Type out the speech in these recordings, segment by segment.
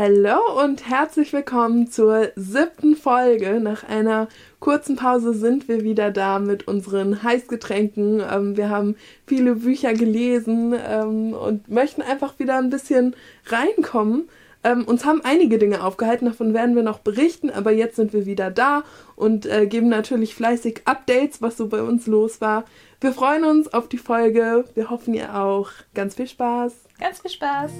Hallo und herzlich willkommen zur siebten Folge. Nach einer kurzen Pause sind wir wieder da mit unseren Heißgetränken. Ähm, wir haben viele Bücher gelesen ähm, und möchten einfach wieder ein bisschen reinkommen. Ähm, uns haben einige Dinge aufgehalten, davon werden wir noch berichten, aber jetzt sind wir wieder da und äh, geben natürlich fleißig Updates, was so bei uns los war. Wir freuen uns auf die Folge. Wir hoffen ihr auch. Ganz viel Spaß. Ganz viel Spaß.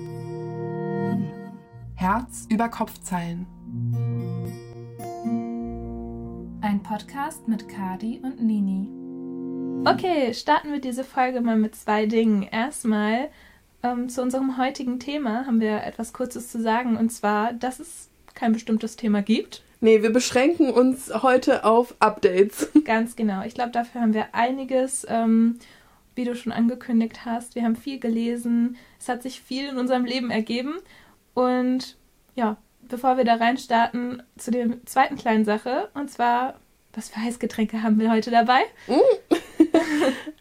Herz über Kopfzeilen. Ein Podcast mit Kadi und Nini. Okay, starten wir diese Folge mal mit zwei Dingen. Erstmal ähm, zu unserem heutigen Thema haben wir etwas Kurzes zu sagen und zwar, dass es kein bestimmtes Thema gibt. Nee, wir beschränken uns heute auf Updates. Ganz genau. Ich glaube, dafür haben wir einiges, ähm, wie du schon angekündigt hast. Wir haben viel gelesen. Es hat sich viel in unserem Leben ergeben. Und ja, bevor wir da reinstarten, zu der zweiten kleinen Sache. Und zwar, was für Heißgetränke haben wir heute dabei? Mm.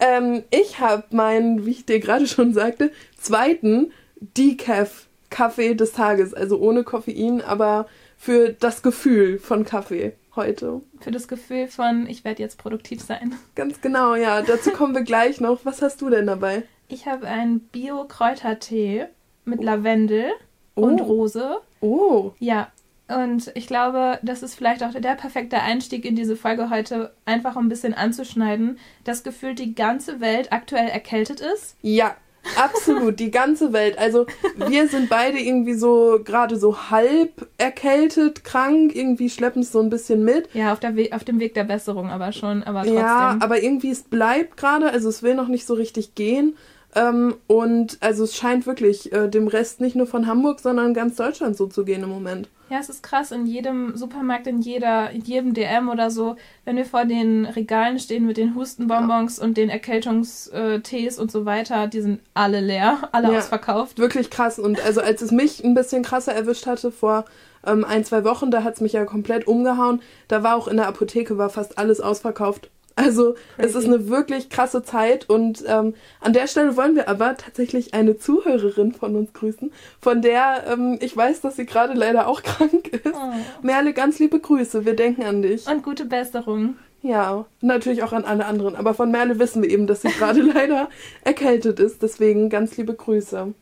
ähm, ich habe meinen, wie ich dir gerade schon sagte, zweiten Decaf-Kaffee des Tages. Also ohne Koffein, aber für das Gefühl von Kaffee heute. Für das Gefühl von, ich werde jetzt produktiv sein. Ganz genau, ja. Dazu kommen wir gleich noch. Was hast du denn dabei? Ich habe einen Bio-Kräutertee mit Lavendel oh. und Rose. Oh. Ja. Und ich glaube, das ist vielleicht auch der perfekte Einstieg in diese Folge heute, einfach um ein bisschen anzuschneiden, dass gefühlt die ganze Welt aktuell erkältet ist. Ja, absolut, die ganze Welt. Also wir sind beide irgendwie so gerade so halb erkältet, krank, irgendwie schleppen es so ein bisschen mit. Ja, auf, der We auf dem Weg der Besserung aber schon, aber trotzdem. Ja, aber irgendwie es bleibt gerade, also es will noch nicht so richtig gehen. Ähm, und also es scheint wirklich äh, dem Rest nicht nur von Hamburg, sondern ganz Deutschland so zu gehen im Moment. Ja, es ist krass. In jedem Supermarkt, in jeder, in jedem DM oder so, wenn wir vor den Regalen stehen mit den Hustenbonbons ja. und den Erkältungstees und so weiter, die sind alle leer, alle ja, ausverkauft. Wirklich krass. Und also als es mich ein bisschen krasser erwischt hatte vor ähm, ein, zwei Wochen, da hat es mich ja komplett umgehauen. Da war auch in der Apotheke, war fast alles ausverkauft. Also Crazy. es ist eine wirklich krasse Zeit und ähm, an der Stelle wollen wir aber tatsächlich eine Zuhörerin von uns grüßen, von der ähm, ich weiß, dass sie gerade leider auch krank ist. Oh. Merle, ganz liebe Grüße, wir denken an dich. Und gute Besserung. Ja, natürlich auch an alle anderen, aber von Merle wissen wir eben, dass sie gerade leider erkältet ist, deswegen ganz liebe Grüße.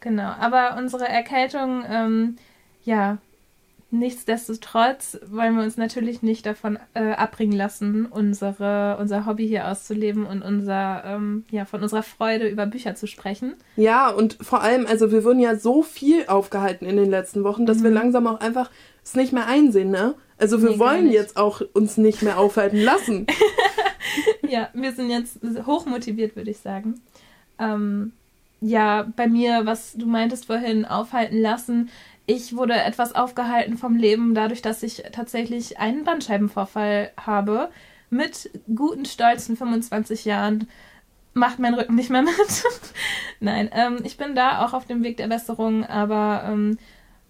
Genau, aber unsere Erkältung, ähm, ja, Nichtsdestotrotz wollen wir uns natürlich nicht davon äh, abbringen lassen, unsere, unser Hobby hier auszuleben und unser, ähm, ja, von unserer Freude über Bücher zu sprechen. Ja, und vor allem, also wir wurden ja so viel aufgehalten in den letzten Wochen, dass mhm. wir langsam auch einfach es nicht mehr einsehen, ne? Also wir nee, wollen jetzt auch uns nicht mehr aufhalten lassen. ja, wir sind jetzt hochmotiviert, würde ich sagen. Ähm, ja, bei mir, was du meintest vorhin, aufhalten lassen ich wurde etwas aufgehalten vom Leben, dadurch, dass ich tatsächlich einen Bandscheibenvorfall habe. Mit guten, stolzen 25 Jahren macht mein Rücken nicht mehr mit. Nein, ähm, ich bin da auch auf dem Weg der Besserung, aber ähm,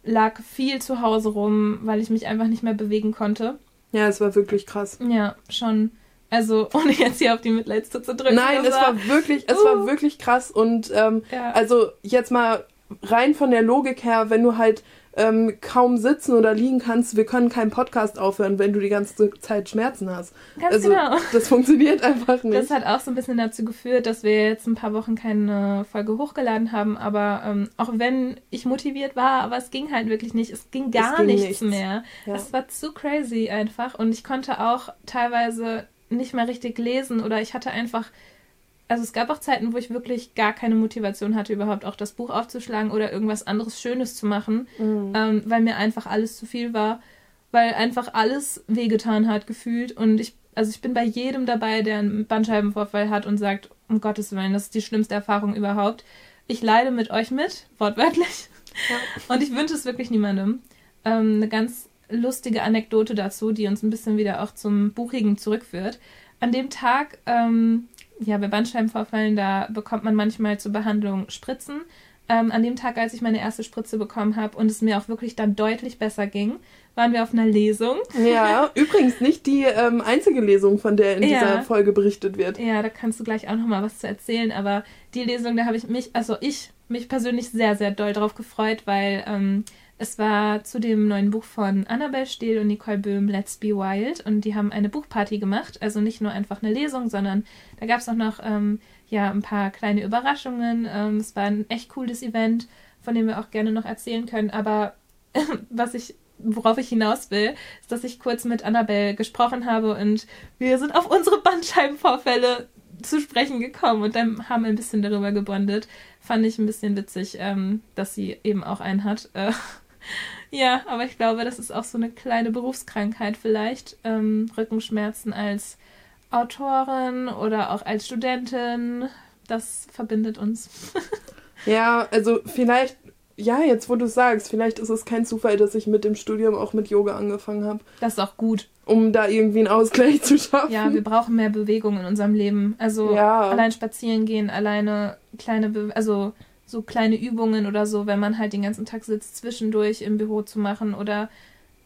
lag viel zu Hause rum, weil ich mich einfach nicht mehr bewegen konnte. Ja, es war wirklich krass. Ja, schon. Also, ohne jetzt hier auf die Mitleidste zu drücken. Nein, es war wirklich, es uh. war wirklich krass. Und ähm, ja. also jetzt mal rein von der Logik her, wenn du halt ähm, kaum sitzen oder liegen kannst, wir können keinen Podcast aufhören, wenn du die ganze Zeit Schmerzen hast. Ganz also, genau. Das funktioniert einfach nicht. Das hat auch so ein bisschen dazu geführt, dass wir jetzt ein paar Wochen keine Folge hochgeladen haben, aber ähm, auch wenn ich motiviert war, aber es ging halt wirklich nicht. Es ging gar es ging nichts, nichts, mehr. Ja. Es war zu crazy einfach und ich konnte auch teilweise nicht mehr richtig lesen oder ich hatte einfach also es gab auch Zeiten, wo ich wirklich gar keine Motivation hatte, überhaupt auch das Buch aufzuschlagen oder irgendwas anderes Schönes zu machen, mhm. ähm, weil mir einfach alles zu viel war, weil einfach alles wehgetan hat gefühlt und ich, also ich bin bei jedem dabei, der einen Bandscheibenvorfall hat und sagt, um Gottes Willen, das ist die schlimmste Erfahrung überhaupt. Ich leide mit euch mit, wortwörtlich. Ja. Und ich wünsche es wirklich niemandem. Ähm, eine ganz lustige Anekdote dazu, die uns ein bisschen wieder auch zum Buchigen zurückführt. An dem Tag ähm, ja, bei Bandscheibenvorfällen, da bekommt man manchmal zur Behandlung Spritzen. Ähm, an dem Tag, als ich meine erste Spritze bekommen habe und es mir auch wirklich dann deutlich besser ging, waren wir auf einer Lesung. Ja, übrigens nicht die ähm, einzige Lesung, von der in ja. dieser Folge berichtet wird. Ja, da kannst du gleich auch nochmal was zu erzählen, aber die Lesung, da habe ich mich, also ich, mich persönlich sehr, sehr doll drauf gefreut, weil ähm, Es war zu dem neuen Buch von Annabelle Steele und Nicole Böhm, Let's Be Wild. Und die haben eine Buchparty gemacht. Also nicht nur einfach eine Lesung, sondern da gab es auch noch ähm, ja, ein paar kleine Überraschungen. Ähm, es war ein echt cooles Event, von dem wir auch gerne noch erzählen können. Aber was ich worauf ich hinaus will, ist, dass ich kurz mit Annabelle gesprochen habe und wir sind auf unsere Bandscheibenvorfälle zu sprechen gekommen und dann haben wir ein bisschen darüber gebondet. Fand ich ein bisschen witzig, ähm, dass sie eben auch einen hat. Äh, ja, aber ich glaube, das ist auch so eine kleine Berufskrankheit vielleicht. Ähm, Rückenschmerzen als Autorin oder auch als Studentin. Das verbindet uns. ja, also vielleicht, ja, jetzt wo du sagst, vielleicht ist es kein Zufall, dass ich mit dem Studium auch mit Yoga angefangen habe. Das ist auch gut. Um da irgendwie einen Ausgleich zu schaffen. Ja, wir brauchen mehr Bewegung in unserem Leben. Also ja. allein spazieren gehen, alleine kleine, Be also so kleine Übungen oder so, wenn man halt den ganzen Tag sitzt, zwischendurch im Büro zu machen oder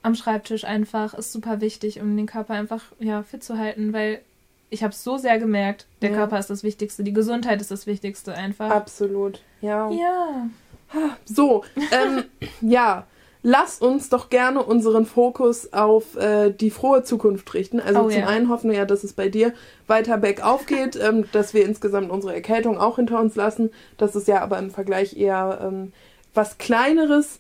am Schreibtisch einfach, ist super wichtig, um den Körper einfach ja, fit zu halten, weil ich habe so sehr gemerkt, der ja. Körper ist das Wichtigste, die Gesundheit ist das Wichtigste einfach. Absolut, ja. Ja. So, ähm, ja, lass uns doch gerne unseren Fokus auf äh, die frohe Zukunft richten. Also oh, zum ja. einen hoffen wir ja, dass es bei dir weiter bergauf geht, ähm, dass wir insgesamt unsere Erkältung auch hinter uns lassen. Das ist ja aber im Vergleich eher ähm, was Kleineres.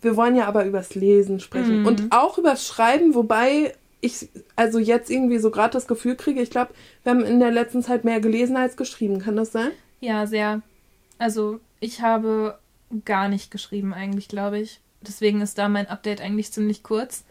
Wir wollen ja aber übers Lesen sprechen mm. und auch übers Schreiben, wobei ich also jetzt irgendwie so gerade das Gefühl kriege, ich glaube, wir haben in der letzten Zeit mehr gelesen als geschrieben. Kann das sein? Ja, sehr. Also ich habe gar nicht geschrieben eigentlich, glaube ich deswegen ist da mein Update eigentlich ziemlich kurz.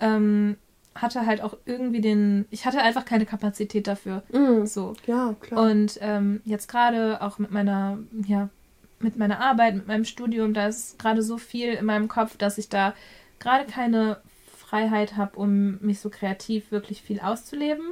Ähm, hatte halt auch irgendwie den, ich hatte einfach keine Kapazität dafür. Mm, so. Ja, klar. Und ähm, jetzt gerade auch mit meiner, ja, mit meiner Arbeit, mit meinem Studium, da ist gerade so viel in meinem Kopf, dass ich da gerade keine Freiheit habe, um mich so kreativ wirklich viel auszuleben.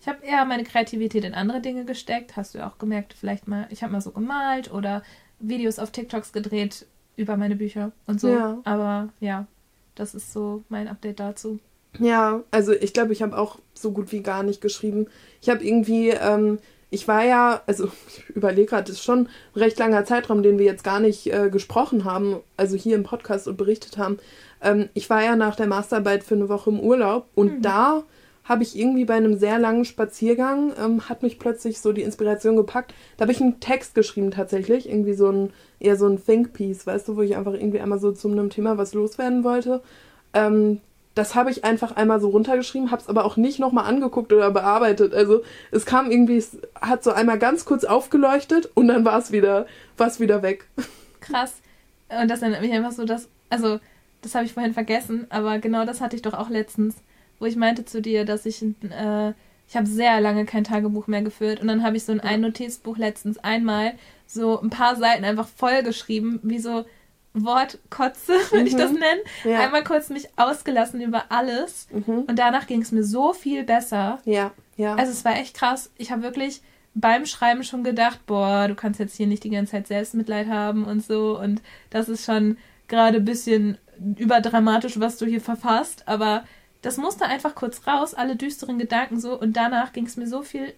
Ich habe eher meine Kreativität in andere Dinge gesteckt. Hast du ja auch gemerkt, vielleicht mal, ich habe mal so gemalt oder Videos auf TikToks gedreht, über meine Bücher und so. Ja. Aber ja, das ist so mein Update dazu. Ja, also ich glaube, ich habe auch so gut wie gar nicht geschrieben. Ich habe irgendwie, ähm, ich war ja, also ich überlege gerade, das ist schon ein recht langer Zeitraum, den wir jetzt gar nicht äh, gesprochen haben, also hier im Podcast und berichtet haben. Ähm, ich war ja nach der Masterarbeit für eine Woche im Urlaub und mhm. da habe ich irgendwie bei einem sehr langen Spaziergang, ähm, hat mich plötzlich so die Inspiration gepackt. Da habe ich einen Text geschrieben tatsächlich, irgendwie so ein, eher so ein Think-Piece, weißt du, wo ich einfach irgendwie einmal so zu einem Thema was loswerden wollte. Ähm, das habe ich einfach einmal so runtergeschrieben, habe es aber auch nicht nochmal angeguckt oder bearbeitet. Also es kam irgendwie, es hat so einmal ganz kurz aufgeleuchtet und dann war es wieder, war's wieder weg. Krass. Und das erinnert mich einfach so, dass, also das habe ich vorhin vergessen, aber genau das hatte ich doch auch letztens wo ich meinte zu dir, dass ich, äh, ich habe sehr lange kein Tagebuch mehr geführt und dann habe ich so in ein Notizbuch letztens einmal so ein paar Seiten einfach vollgeschrieben, wie so Wortkotze, würde mhm. ich das mhm. nennen. Ja. Einmal kurz mich ausgelassen über alles mhm. und danach ging es mir so viel besser. Ja, ja. Also es war echt krass. Ich habe wirklich beim Schreiben schon gedacht, boah, du kannst jetzt hier nicht die ganze Zeit Selbstmitleid haben und so und das ist schon gerade ein bisschen überdramatisch, was du hier verfasst, aber das musste einfach kurz raus, alle düsteren Gedanken so und danach ging es mir so viel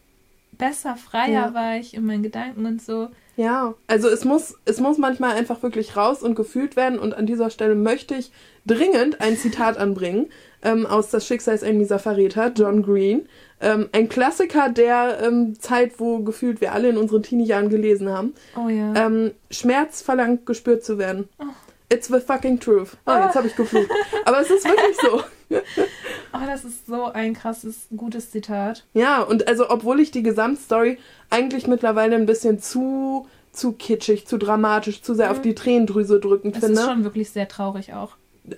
besser, freier ja. war ich in meinen Gedanken und so. Ja, also es muss, es muss manchmal einfach wirklich raus und gefühlt werden und an dieser Stelle möchte ich dringend ein Zitat anbringen ähm, aus Das Schicksal ist ein mieser Verräter, John Green. Ähm, ein Klassiker der ähm, Zeit, wo gefühlt wir alle in unseren Teenie-Jahren gelesen haben. Oh ja. Ähm, Schmerz verlangt, gespürt zu werden. Oh. It's the fucking truth. Oh, jetzt habe ich geflucht. Aber es ist wirklich so. Oh, das ist so ein krasses, gutes Zitat. Ja, und also, obwohl ich die Gesamtstory eigentlich mittlerweile ein bisschen zu, zu kitschig, zu dramatisch, zu sehr mhm. auf die Tränendrüse drückend finde. Das ist schon wirklich sehr traurig auch.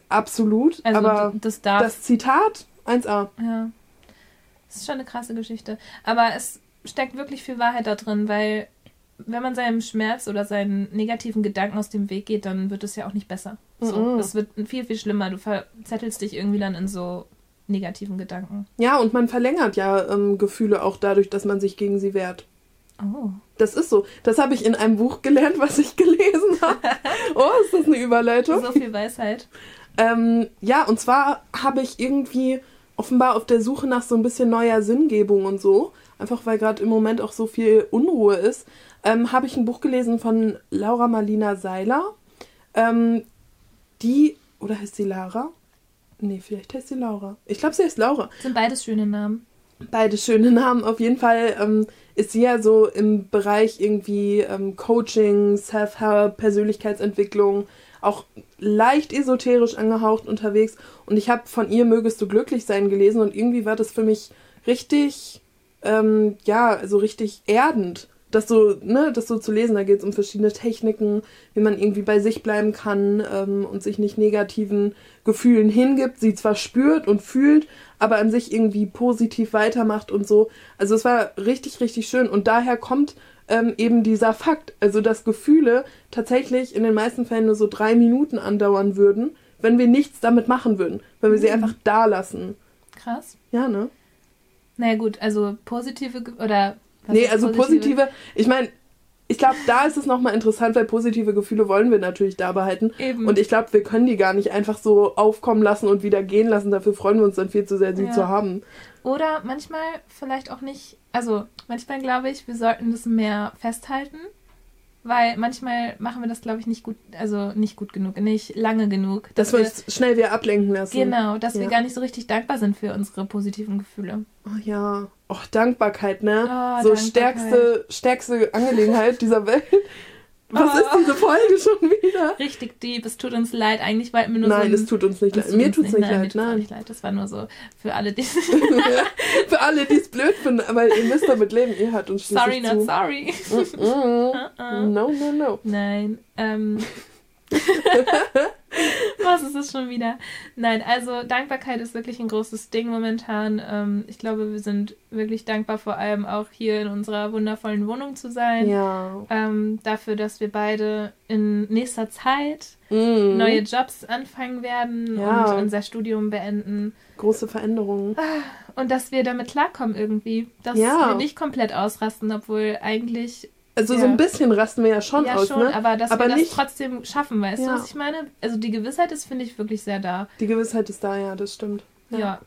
Absolut. Also aber das, darf, das Zitat 1a. Ja. Das ist schon eine krasse Geschichte. Aber es steckt wirklich viel Wahrheit da drin, weil wenn man seinem Schmerz oder seinen negativen Gedanken aus dem Weg geht, dann wird es ja auch nicht besser. So, mhm. Es wird viel, viel schlimmer. Du verzettelst dich irgendwie dann in so negativen Gedanken. Ja, und man verlängert ja ähm, Gefühle auch dadurch, dass man sich gegen sie wehrt. Oh. Das ist so. Das habe ich in einem Buch gelernt, was ich gelesen habe. oh, ist das eine Überleitung? So viel Weisheit. ähm, ja, und zwar habe ich irgendwie offenbar auf der Suche nach so ein bisschen neuer Sinngebung und so, einfach weil gerade im Moment auch so viel Unruhe ist, ähm, habe ich ein Buch gelesen von Laura Marlina Seiler. Ähm, Die, oder heißt sie Lara? Nee, vielleicht heißt sie Laura. Ich glaube, sie heißt Laura. Sind beides schöne Namen. Beide schöne Namen. Auf jeden Fall ähm, ist sie ja so im Bereich irgendwie ähm, Coaching, Self-Help, Persönlichkeitsentwicklung, auch leicht esoterisch angehaucht unterwegs. Und ich habe von ihr Mögest du glücklich sein gelesen und irgendwie war das für mich richtig, ähm, ja, so richtig erdend das so, ne, das so zu lesen. Da geht es um verschiedene Techniken, wie man irgendwie bei sich bleiben kann ähm, und sich nicht negativen Gefühlen hingibt, sie zwar spürt und fühlt, aber an sich irgendwie positiv weitermacht und so. Also es war richtig, richtig schön. Und daher kommt ähm, eben dieser Fakt, also dass Gefühle tatsächlich in den meisten Fällen nur so drei Minuten andauern würden, wenn wir nichts damit machen würden, wenn wir mhm. sie einfach da lassen. Krass. Ja, ne? Naja gut, also positive oder was nee, also positive, positive ich meine, ich glaube, da ist es nochmal interessant, weil positive Gefühle wollen wir natürlich da behalten. Eben. Und ich glaube, wir können die gar nicht einfach so aufkommen lassen und wieder gehen lassen. Dafür freuen wir uns dann viel zu sehr, sie ja. zu haben. Oder manchmal vielleicht auch nicht, also manchmal glaube ich, wir sollten das mehr festhalten weil manchmal machen wir das, glaube ich, nicht gut, also nicht gut genug, nicht lange genug. Dass, dass wir uns schnell wieder ablenken lassen. Genau, dass ja. wir gar nicht so richtig dankbar sind für unsere positiven Gefühle. Oh ja. Oh, Dankbarkeit, ne? Oh, so Dankbarkeit. stärkste, stärkste Angelegenheit dieser Welt. Was oh. ist diese Folge schon wieder? Richtig deep. Es tut uns leid. Eigentlich wollten wir nur Nein, so es tut uns nicht leid. Mir tut es nicht, leid. Nein, nicht leid. Das war nur so für alle, die Für alle, die es blöd finden. Aber ihr müsst damit leben. Ihr hört uns Sorry, not zu. sorry. Mm -mm. Uh -uh. No, no, no. Nein. Ähm. Was ist es schon wieder? Nein, also Dankbarkeit ist wirklich ein großes Ding momentan. Ähm, ich glaube, wir sind wirklich dankbar, vor allem auch hier in unserer wundervollen Wohnung zu sein. Ja. Ähm, dafür, dass wir beide in nächster Zeit mm. neue Jobs anfangen werden ja. und unser Studium beenden. Große Veränderungen. Ah, und dass wir damit klarkommen irgendwie. Dass ja. wir nicht komplett ausrasten, obwohl eigentlich also ja. so ein bisschen rasten wir ja schon ja, aus, schon, ne? aber dass aber wir nicht, das trotzdem schaffen, weißt ja. du, was ich meine? Also die Gewissheit ist, finde ich, wirklich sehr da. Die Gewissheit ist da, ja, das stimmt. Ja. ja.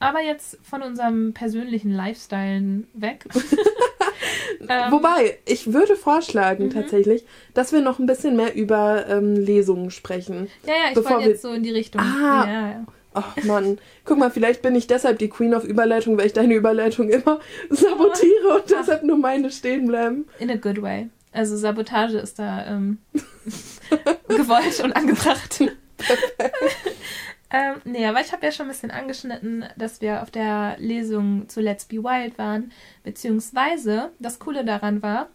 Aber jetzt von unserem persönlichen Lifestyle weg. ähm, Wobei, ich würde vorschlagen mhm. tatsächlich, dass wir noch ein bisschen mehr über ähm, Lesungen sprechen. Ja, ja, ich wollte jetzt so in die Richtung. Ah, ja, ja. Ach Mann, guck mal, vielleicht bin ich deshalb die Queen of Überleitung, weil ich deine Überleitung immer sabotiere und deshalb nur meine stehen bleiben. In a good way. Also Sabotage ist da ähm, gewollt und angebracht. ähm, nee, aber ich habe ja schon ein bisschen angeschnitten, dass wir auf der Lesung zu Let's Be Wild waren, beziehungsweise das Coole daran war,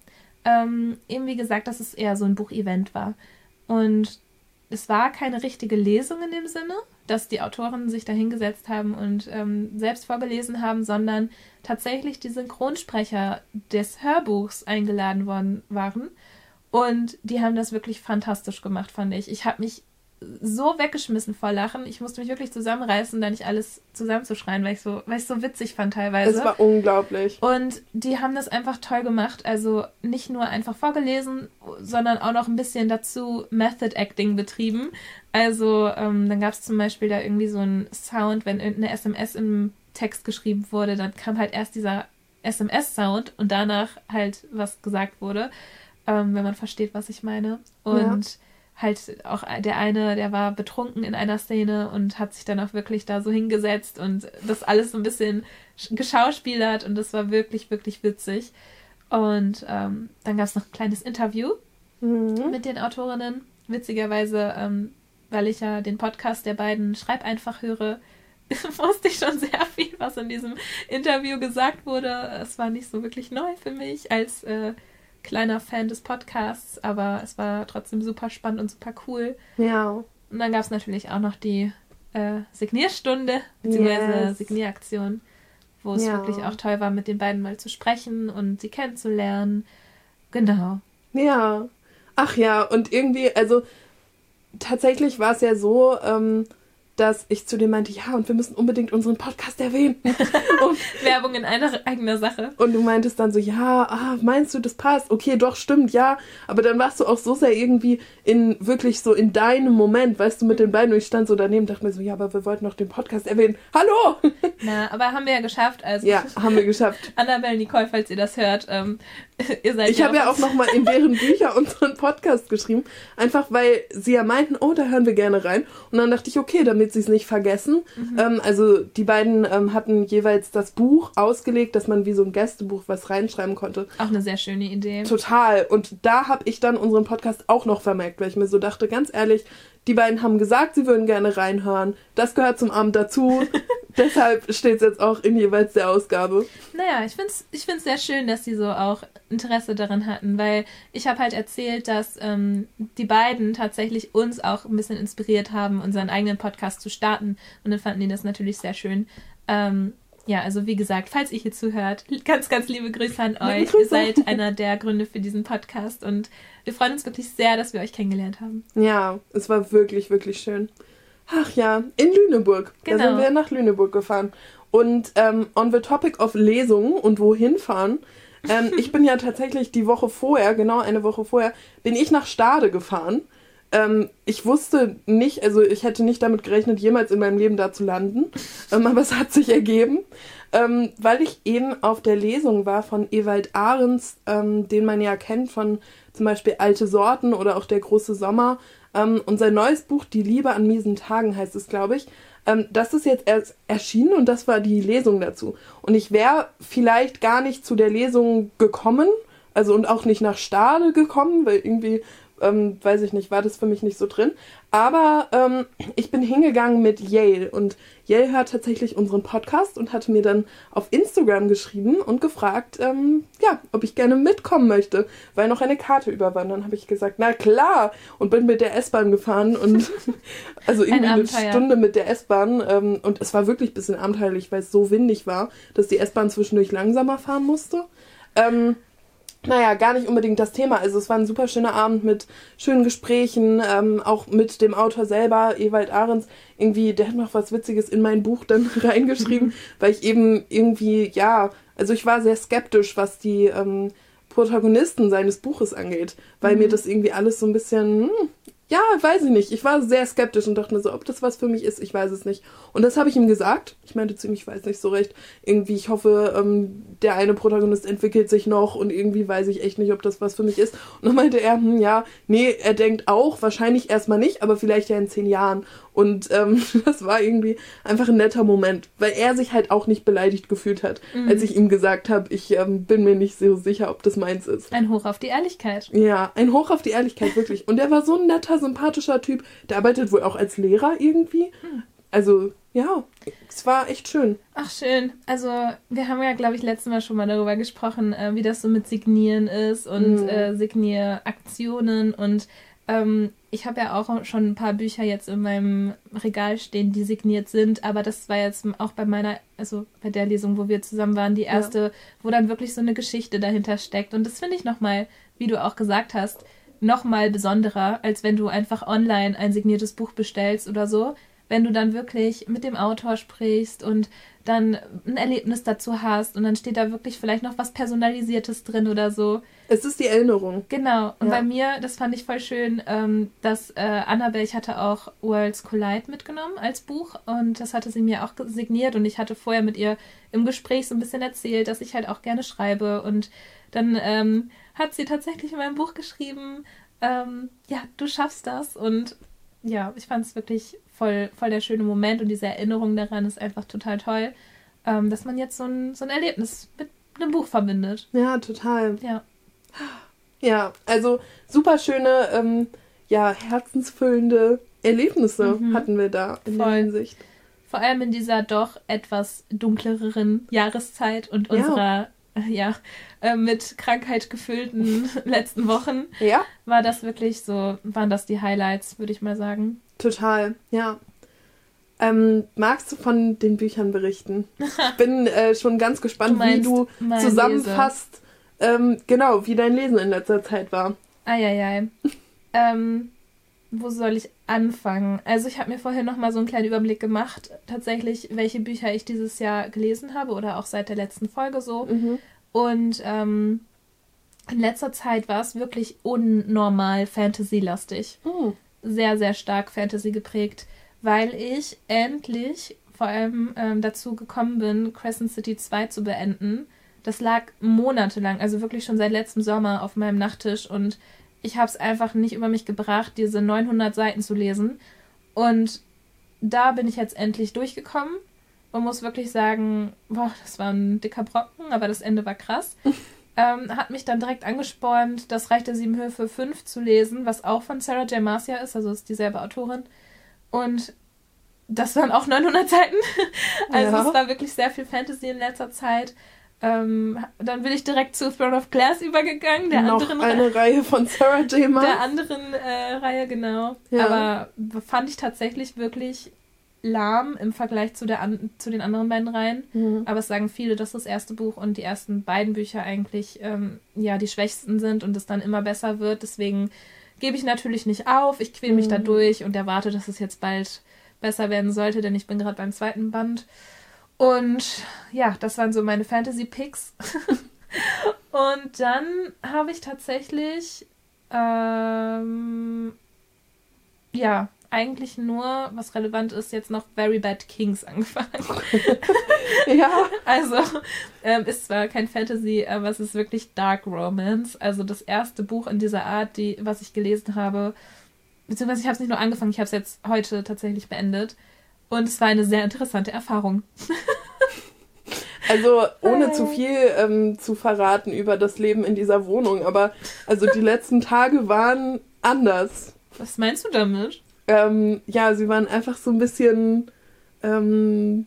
ähm, eben wie gesagt, dass es eher so ein Buchevent war. Und es war keine richtige Lesung in dem Sinne, dass die Autoren sich da hingesetzt haben und ähm, selbst vorgelesen haben, sondern tatsächlich die Synchronsprecher des Hörbuchs eingeladen worden waren. Und die haben das wirklich fantastisch gemacht, fand ich. Ich habe mich so weggeschmissen vor Lachen. Ich musste mich wirklich zusammenreißen, da nicht alles zusammenzuschreien, weil ich so, weil ich so witzig fand teilweise. Es war unglaublich. Und die haben das einfach toll gemacht. Also nicht nur einfach vorgelesen, sondern auch noch ein bisschen dazu Method Acting betrieben. Also ähm, dann gab es zum Beispiel da irgendwie so einen Sound, wenn irgendeine SMS im Text geschrieben wurde, dann kam halt erst dieser SMS-Sound und danach halt was gesagt wurde, ähm, wenn man versteht, was ich meine. Und ja halt auch der eine, der war betrunken in einer Szene und hat sich dann auch wirklich da so hingesetzt und das alles so ein bisschen geschauspielert und das war wirklich, wirklich witzig. Und ähm, dann gab es noch ein kleines Interview mhm. mit den Autorinnen. Witzigerweise, ähm, weil ich ja den Podcast der beiden Schreib einfach höre, wusste ich schon sehr viel, was in diesem Interview gesagt wurde. Es war nicht so wirklich neu für mich als äh, kleiner Fan des Podcasts, aber es war trotzdem super spannend und super cool. Ja. Und dann gab es natürlich auch noch die äh, Signierstunde, beziehungsweise yes. Signieraktion, wo es ja. wirklich auch toll war, mit den beiden mal zu sprechen und sie kennenzulernen. Genau. Ja. Ach ja, und irgendwie, also tatsächlich war es ja so, ähm, dass ich zu dem meinte, ja, und wir müssen unbedingt unseren Podcast erwähnen. und, Werbung in einer eigener Sache. Und du meintest dann so, ja, ah, meinst du, das passt? Okay, doch, stimmt, ja. Aber dann warst du auch so sehr irgendwie in, wirklich so in deinem Moment, weißt du, mit den beiden. Und ich stand so daneben, dachte mir so, ja, aber wir wollten noch den Podcast erwähnen. Hallo! Na, aber haben wir ja geschafft. Also. Ja, haben wir geschafft. Annabelle, Nicole, falls ihr das hört, ähm, ihr seid Ich ja habe ja auch nochmal in deren Bücher unseren Podcast geschrieben. Einfach, weil sie ja meinten, oh, da hören wir gerne rein. Und dann dachte ich, okay, damit sie es nicht vergessen. Mhm. Ähm, also die beiden ähm, hatten jeweils das Buch ausgelegt, dass man wie so ein Gästebuch was reinschreiben konnte. Auch eine sehr schöne Idee. Total. Und da habe ich dann unseren Podcast auch noch vermerkt, weil ich mir so dachte, ganz ehrlich, die beiden haben gesagt, sie würden gerne reinhören. Das gehört zum Abend dazu. Deshalb steht es jetzt auch in jeweils der Ausgabe. Naja, ich finde es ich find's sehr schön, dass sie so auch Interesse daran hatten, weil ich habe halt erzählt, dass ähm, die beiden tatsächlich uns auch ein bisschen inspiriert haben, unseren eigenen Podcast zu starten. Und dann fanden die das natürlich sehr schön. Ähm, ja, also wie gesagt, falls ihr hier zuhört, ganz, ganz liebe Grüße an euch. Grüße. Ihr seid einer der Gründe für diesen Podcast und wir freuen uns wirklich sehr, dass wir euch kennengelernt haben. Ja, es war wirklich, wirklich schön. Ach ja, in Lüneburg. Genau. Da sind wir nach Lüneburg gefahren. Und ähm, on the topic of Lesungen und wohin fahren, ähm, ich bin ja tatsächlich die Woche vorher, genau eine Woche vorher, bin ich nach Stade gefahren. Ähm, ich wusste nicht, also ich hätte nicht damit gerechnet, jemals in meinem Leben da zu landen, ähm, aber es hat sich ergeben, ähm, weil ich eben auf der Lesung war von Ewald Ahrens, ähm, den man ja kennt von zum Beispiel Alte Sorten oder auch Der große Sommer. Ähm, und sein neues Buch, Die Liebe an miesen Tagen heißt es, glaube ich. Ähm, das ist jetzt erst erschienen und das war die Lesung dazu. Und ich wäre vielleicht gar nicht zu der Lesung gekommen, also und auch nicht nach Stade gekommen, weil irgendwie ähm, weiß ich nicht, war das für mich nicht so drin. Aber ähm, ich bin hingegangen mit Yale und Yale hört tatsächlich unseren Podcast und hatte mir dann auf Instagram geschrieben und gefragt, ähm, ja, ob ich gerne mitkommen möchte, weil noch eine Karte über war. Dann habe ich gesagt, na klar, und bin mit der S-Bahn gefahren und also irgendwie ein eine Stunde mit der S-Bahn ähm, und es war wirklich ein bisschen abenteuerlich, weil es so windig war, dass die S-Bahn zwischendurch langsamer fahren musste. Ähm, naja, gar nicht unbedingt das Thema. Also es war ein super schöner Abend mit schönen Gesprächen, ähm, auch mit dem Autor selber, Ewald Ahrens. Irgendwie, der hat noch was Witziges in mein Buch dann reingeschrieben, weil ich eben irgendwie, ja, also ich war sehr skeptisch, was die ähm, Protagonisten seines Buches angeht, weil mhm. mir das irgendwie alles so ein bisschen, hm, ja, weiß ich nicht. Ich war sehr skeptisch und dachte mir so, ob das was für mich ist, ich weiß es nicht. Und das habe ich ihm gesagt. Ich meinte zu ihm, ich weiß nicht so recht. Irgendwie, ich hoffe, ähm, der eine Protagonist entwickelt sich noch und irgendwie weiß ich echt nicht, ob das was für mich ist. Und dann meinte er, hm, ja, nee, er denkt auch, wahrscheinlich erstmal nicht, aber vielleicht ja in zehn Jahren. Und ähm, das war irgendwie einfach ein netter Moment, weil er sich halt auch nicht beleidigt gefühlt hat, mhm. als ich ihm gesagt habe, ich ähm, bin mir nicht so sicher, ob das meins ist. Ein Hoch auf die Ehrlichkeit. Ja, ein Hoch auf die Ehrlichkeit, wirklich. Und er war so ein netter, sympathischer Typ. Der arbeitet wohl auch als Lehrer irgendwie. Mhm. Also, ja, es war echt schön. Ach, schön. Also, wir haben ja, glaube ich, letztes Mal schon mal darüber gesprochen, äh, wie das so mit Signieren ist und mhm. äh, Signieraktionen und ähm, ich habe ja auch schon ein paar Bücher jetzt in meinem Regal stehen, die signiert sind, aber das war jetzt auch bei meiner, also bei der Lesung, wo wir zusammen waren, die erste, ja. wo dann wirklich so eine Geschichte dahinter steckt. Und das finde ich nochmal, wie du auch gesagt hast, nochmal besonderer, als wenn du einfach online ein signiertes Buch bestellst oder so. Wenn du dann wirklich mit dem Autor sprichst und dann ein Erlebnis dazu hast und dann steht da wirklich vielleicht noch was Personalisiertes drin oder so. Es ist die Erinnerung. Genau. Und ja. bei mir, das fand ich voll schön, ähm, dass äh, Annabelle, ich hatte auch Worlds Collide mitgenommen als Buch und das hatte sie mir auch signiert und ich hatte vorher mit ihr im Gespräch so ein bisschen erzählt, dass ich halt auch gerne schreibe und dann ähm, hat sie tatsächlich in meinem Buch geschrieben, ähm, ja, du schaffst das und ja, ich fand es wirklich voll, voll der schöne Moment und diese Erinnerung daran ist einfach total toll, ähm, dass man jetzt so ein, so ein Erlebnis mit einem Buch verbindet. Ja, total. Ja. Ja, also super schöne, ähm, ja, herzensfüllende Erlebnisse mhm. hatten wir da in voll. der Hinsicht. Vor allem in dieser doch etwas dunkleren Jahreszeit und unserer ja, ja äh, mit Krankheit gefüllten letzten Wochen. Ja. War das wirklich so, waren das die Highlights, würde ich mal sagen. Total, ja. Ähm, magst du von den Büchern berichten? Ich bin äh, schon ganz gespannt, wie du zusammenfasst, ähm, genau, wie dein Lesen in letzter Zeit war. Eieiei. ähm, wo soll ich anfangen? Also ich habe mir vorher noch mal so einen kleinen Überblick gemacht, tatsächlich, welche Bücher ich dieses Jahr gelesen habe oder auch seit der letzten Folge so. Mhm. Und ähm, in letzter Zeit war es wirklich unnormal Fantasy-lastig. Mhm. Sehr, sehr stark Fantasy geprägt, weil ich endlich vor allem ähm, dazu gekommen bin, Crescent City 2 zu beenden. Das lag monatelang, also wirklich schon seit letztem Sommer auf meinem Nachttisch und ich habe es einfach nicht über mich gebracht, diese 900 Seiten zu lesen. Und da bin ich jetzt endlich durchgekommen und muss wirklich sagen, boah, das war ein dicker Brocken, aber das Ende war krass. ähm, hat mich dann direkt angespornt, das Reich der Sieben Höfe 5 zu lesen, was auch von Sarah J. Marcia ist, also ist dieselbe Autorin. Und das waren auch 900 Seiten. also ja. es war wirklich sehr viel Fantasy in letzter Zeit. Ähm, dann bin ich direkt zu Throne of Glass übergegangen, der Noch anderen eine Reihe von Sarah J. Maas. Der anderen äh, Reihe, genau. Ja. Aber fand ich tatsächlich wirklich lahm im Vergleich zu, der an, zu den anderen beiden Reihen. Mhm. Aber es sagen viele, dass das erste Buch und die ersten beiden Bücher eigentlich ähm, ja die schwächsten sind und es dann immer besser wird. Deswegen gebe ich natürlich nicht auf. Ich quäle mich mhm. da durch und erwarte, dass es jetzt bald besser werden sollte, denn ich bin gerade beim zweiten Band. Und ja, das waren so meine Fantasy-Picks. und dann habe ich tatsächlich, ähm, ja, eigentlich nur, was relevant ist, jetzt noch Very Bad Kings angefangen. ja. Also, ähm, ist zwar kein Fantasy, aber es ist wirklich Dark Romance. Also das erste Buch in dieser Art, die, was ich gelesen habe, beziehungsweise ich habe es nicht nur angefangen, ich habe es jetzt heute tatsächlich beendet. Und es war eine sehr interessante Erfahrung. Also ohne zu viel ähm, zu verraten über das Leben in dieser Wohnung, aber also die letzten Tage waren anders. Was meinst du damit? Ähm, ja, sie waren einfach so ein bisschen ähm,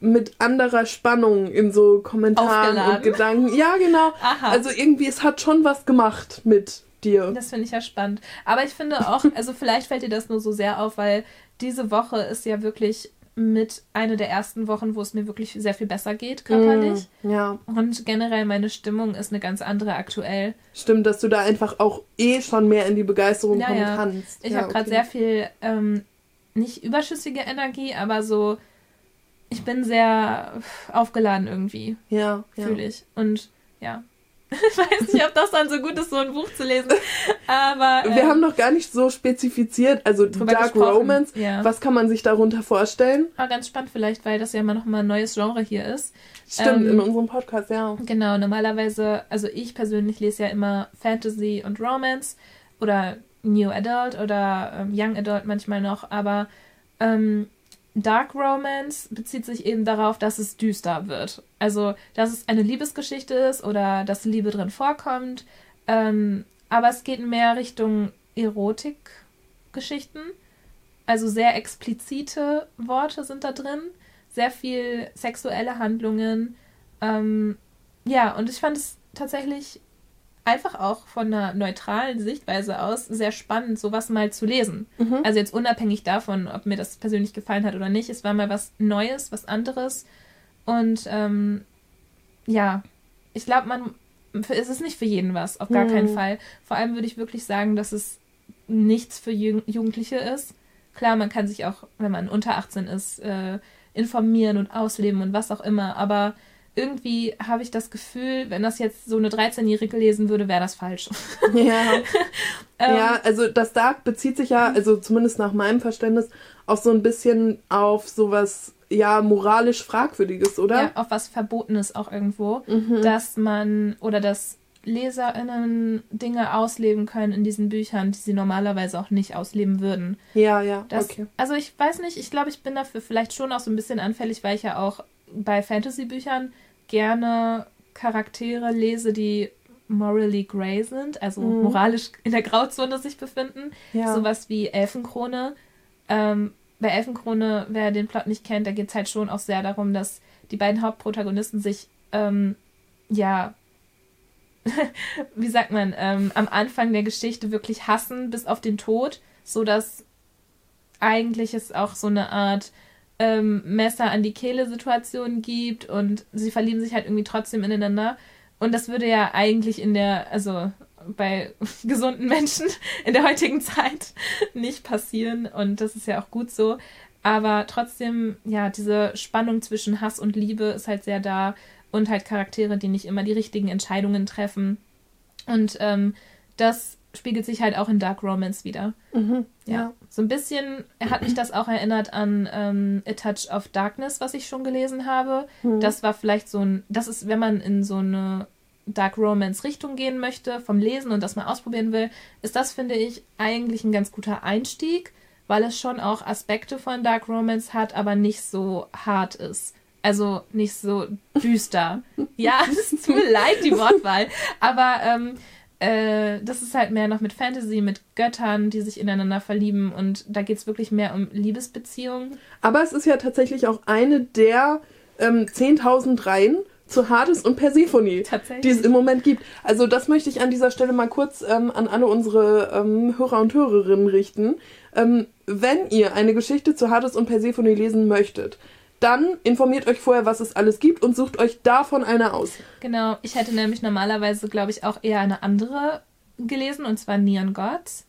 mit anderer Spannung in so Kommentaren Aufgeladen. und Gedanken. Ja, genau. Aha. Also irgendwie, es hat schon was gemacht mit dir. Das finde ich ja spannend. Aber ich finde auch, also vielleicht fällt dir das nur so sehr auf, weil diese Woche ist ja wirklich mit einer der ersten Wochen, wo es mir wirklich sehr viel besser geht, körperlich. Mm, ja. Und generell meine Stimmung ist eine ganz andere aktuell. Stimmt, dass du da einfach auch eh schon mehr in die Begeisterung ja, kommen ja. kannst. Ich ja, habe gerade okay. sehr viel, ähm, nicht überschüssige Energie, aber so, ich bin sehr aufgeladen irgendwie. Ja. Fühle ich. Und ja, ich weiß nicht, ob das dann so gut ist, so ein Buch zu lesen. Aber. Ähm, Wir haben noch gar nicht so spezifiziert, also Dark gesprochen. Romance. Ja. Was kann man sich darunter vorstellen? Ah, ganz spannend vielleicht, weil das ja immer noch mal ein neues Genre hier ist. Stimmt, ähm, in unserem Podcast, ja. Genau, normalerweise, also ich persönlich lese ja immer Fantasy und Romance oder New Adult oder ähm, Young Adult manchmal noch, aber ähm, Dark Romance bezieht sich eben darauf, dass es düster wird. Also, dass es eine Liebesgeschichte ist oder dass Liebe drin vorkommt. Ähm, aber es geht mehr Richtung Erotikgeschichten. Also sehr explizite Worte sind da drin. Sehr viel sexuelle Handlungen. Ähm, ja, und ich fand es tatsächlich einfach auch von einer neutralen Sichtweise aus sehr spannend, sowas mal zu lesen. Mhm. Also jetzt unabhängig davon, ob mir das persönlich gefallen hat oder nicht. Es war mal was Neues, was anderes. Und ähm, ja, ich glaube, man es ist nicht für jeden was, auf gar mhm. keinen Fall. Vor allem würde ich wirklich sagen, dass es nichts für Jugendliche ist. Klar, man kann sich auch, wenn man unter 18 ist, äh, informieren und ausleben und was auch immer, aber irgendwie habe ich das Gefühl, wenn das jetzt so eine 13-Jährige lesen würde, wäre das falsch. Ja. ähm, ja, also das Dark bezieht sich ja, also zumindest nach meinem Verständnis, auch so ein bisschen auf sowas, ja, moralisch Fragwürdiges, oder? Ja, auf was Verbotenes auch irgendwo, mhm. dass man oder dass LeserInnen Dinge ausleben können in diesen Büchern, die sie normalerweise auch nicht ausleben würden. Ja, ja, das, okay. Also ich weiß nicht, ich glaube, ich bin dafür vielleicht schon auch so ein bisschen anfällig, weil ich ja auch bei Fantasy-Büchern gerne Charaktere lese, die morally grey sind, also mhm. moralisch in der Grauzone sich befinden. Ja. Sowas wie Elfenkrone. Ähm, bei Elfenkrone, wer den Plot nicht kennt, da geht es halt schon auch sehr darum, dass die beiden Hauptprotagonisten sich, ähm, ja, wie sagt man, ähm, am Anfang der Geschichte wirklich hassen bis auf den Tod, so dass eigentlich es auch so eine Art ähm, Messer an die Kehle Situation gibt und sie verlieben sich halt irgendwie trotzdem ineinander. Und das würde ja eigentlich in der, also bei gesunden Menschen in der heutigen Zeit nicht passieren und das ist ja auch gut so. Aber trotzdem, ja, diese Spannung zwischen Hass und Liebe ist halt sehr da und halt Charaktere, die nicht immer die richtigen Entscheidungen treffen. Und ähm, das spiegelt sich halt auch in Dark Romance wieder. Mhm, ja. ja. So ein bisschen hat mich das auch erinnert an ähm, A Touch of Darkness, was ich schon gelesen habe. Mhm. Das war vielleicht so ein, das ist, wenn man in so eine Dark Romance Richtung gehen möchte, vom Lesen und das mal ausprobieren will, ist das, finde ich, eigentlich ein ganz guter Einstieg, weil es schon auch Aspekte von Dark Romance hat, aber nicht so hart ist. Also nicht so düster. ja, es tut mir leid, die Wortwahl. Aber ähm, äh, das ist halt mehr noch mit Fantasy, mit Göttern, die sich ineinander verlieben und da geht es wirklich mehr um Liebesbeziehungen. Aber es ist ja tatsächlich auch eine der ähm, 10.000 Reihen zu Hades und Persephone, die es im Moment gibt. Also das möchte ich an dieser Stelle mal kurz ähm, an alle unsere ähm, Hörer und Hörerinnen richten. Ähm, wenn ihr eine Geschichte zu Hades und Persephone lesen möchtet, dann informiert euch vorher, was es alles gibt und sucht euch davon eine aus. Genau, ich hätte nämlich normalerweise, glaube ich, auch eher eine andere gelesen, und zwar Neon Gods.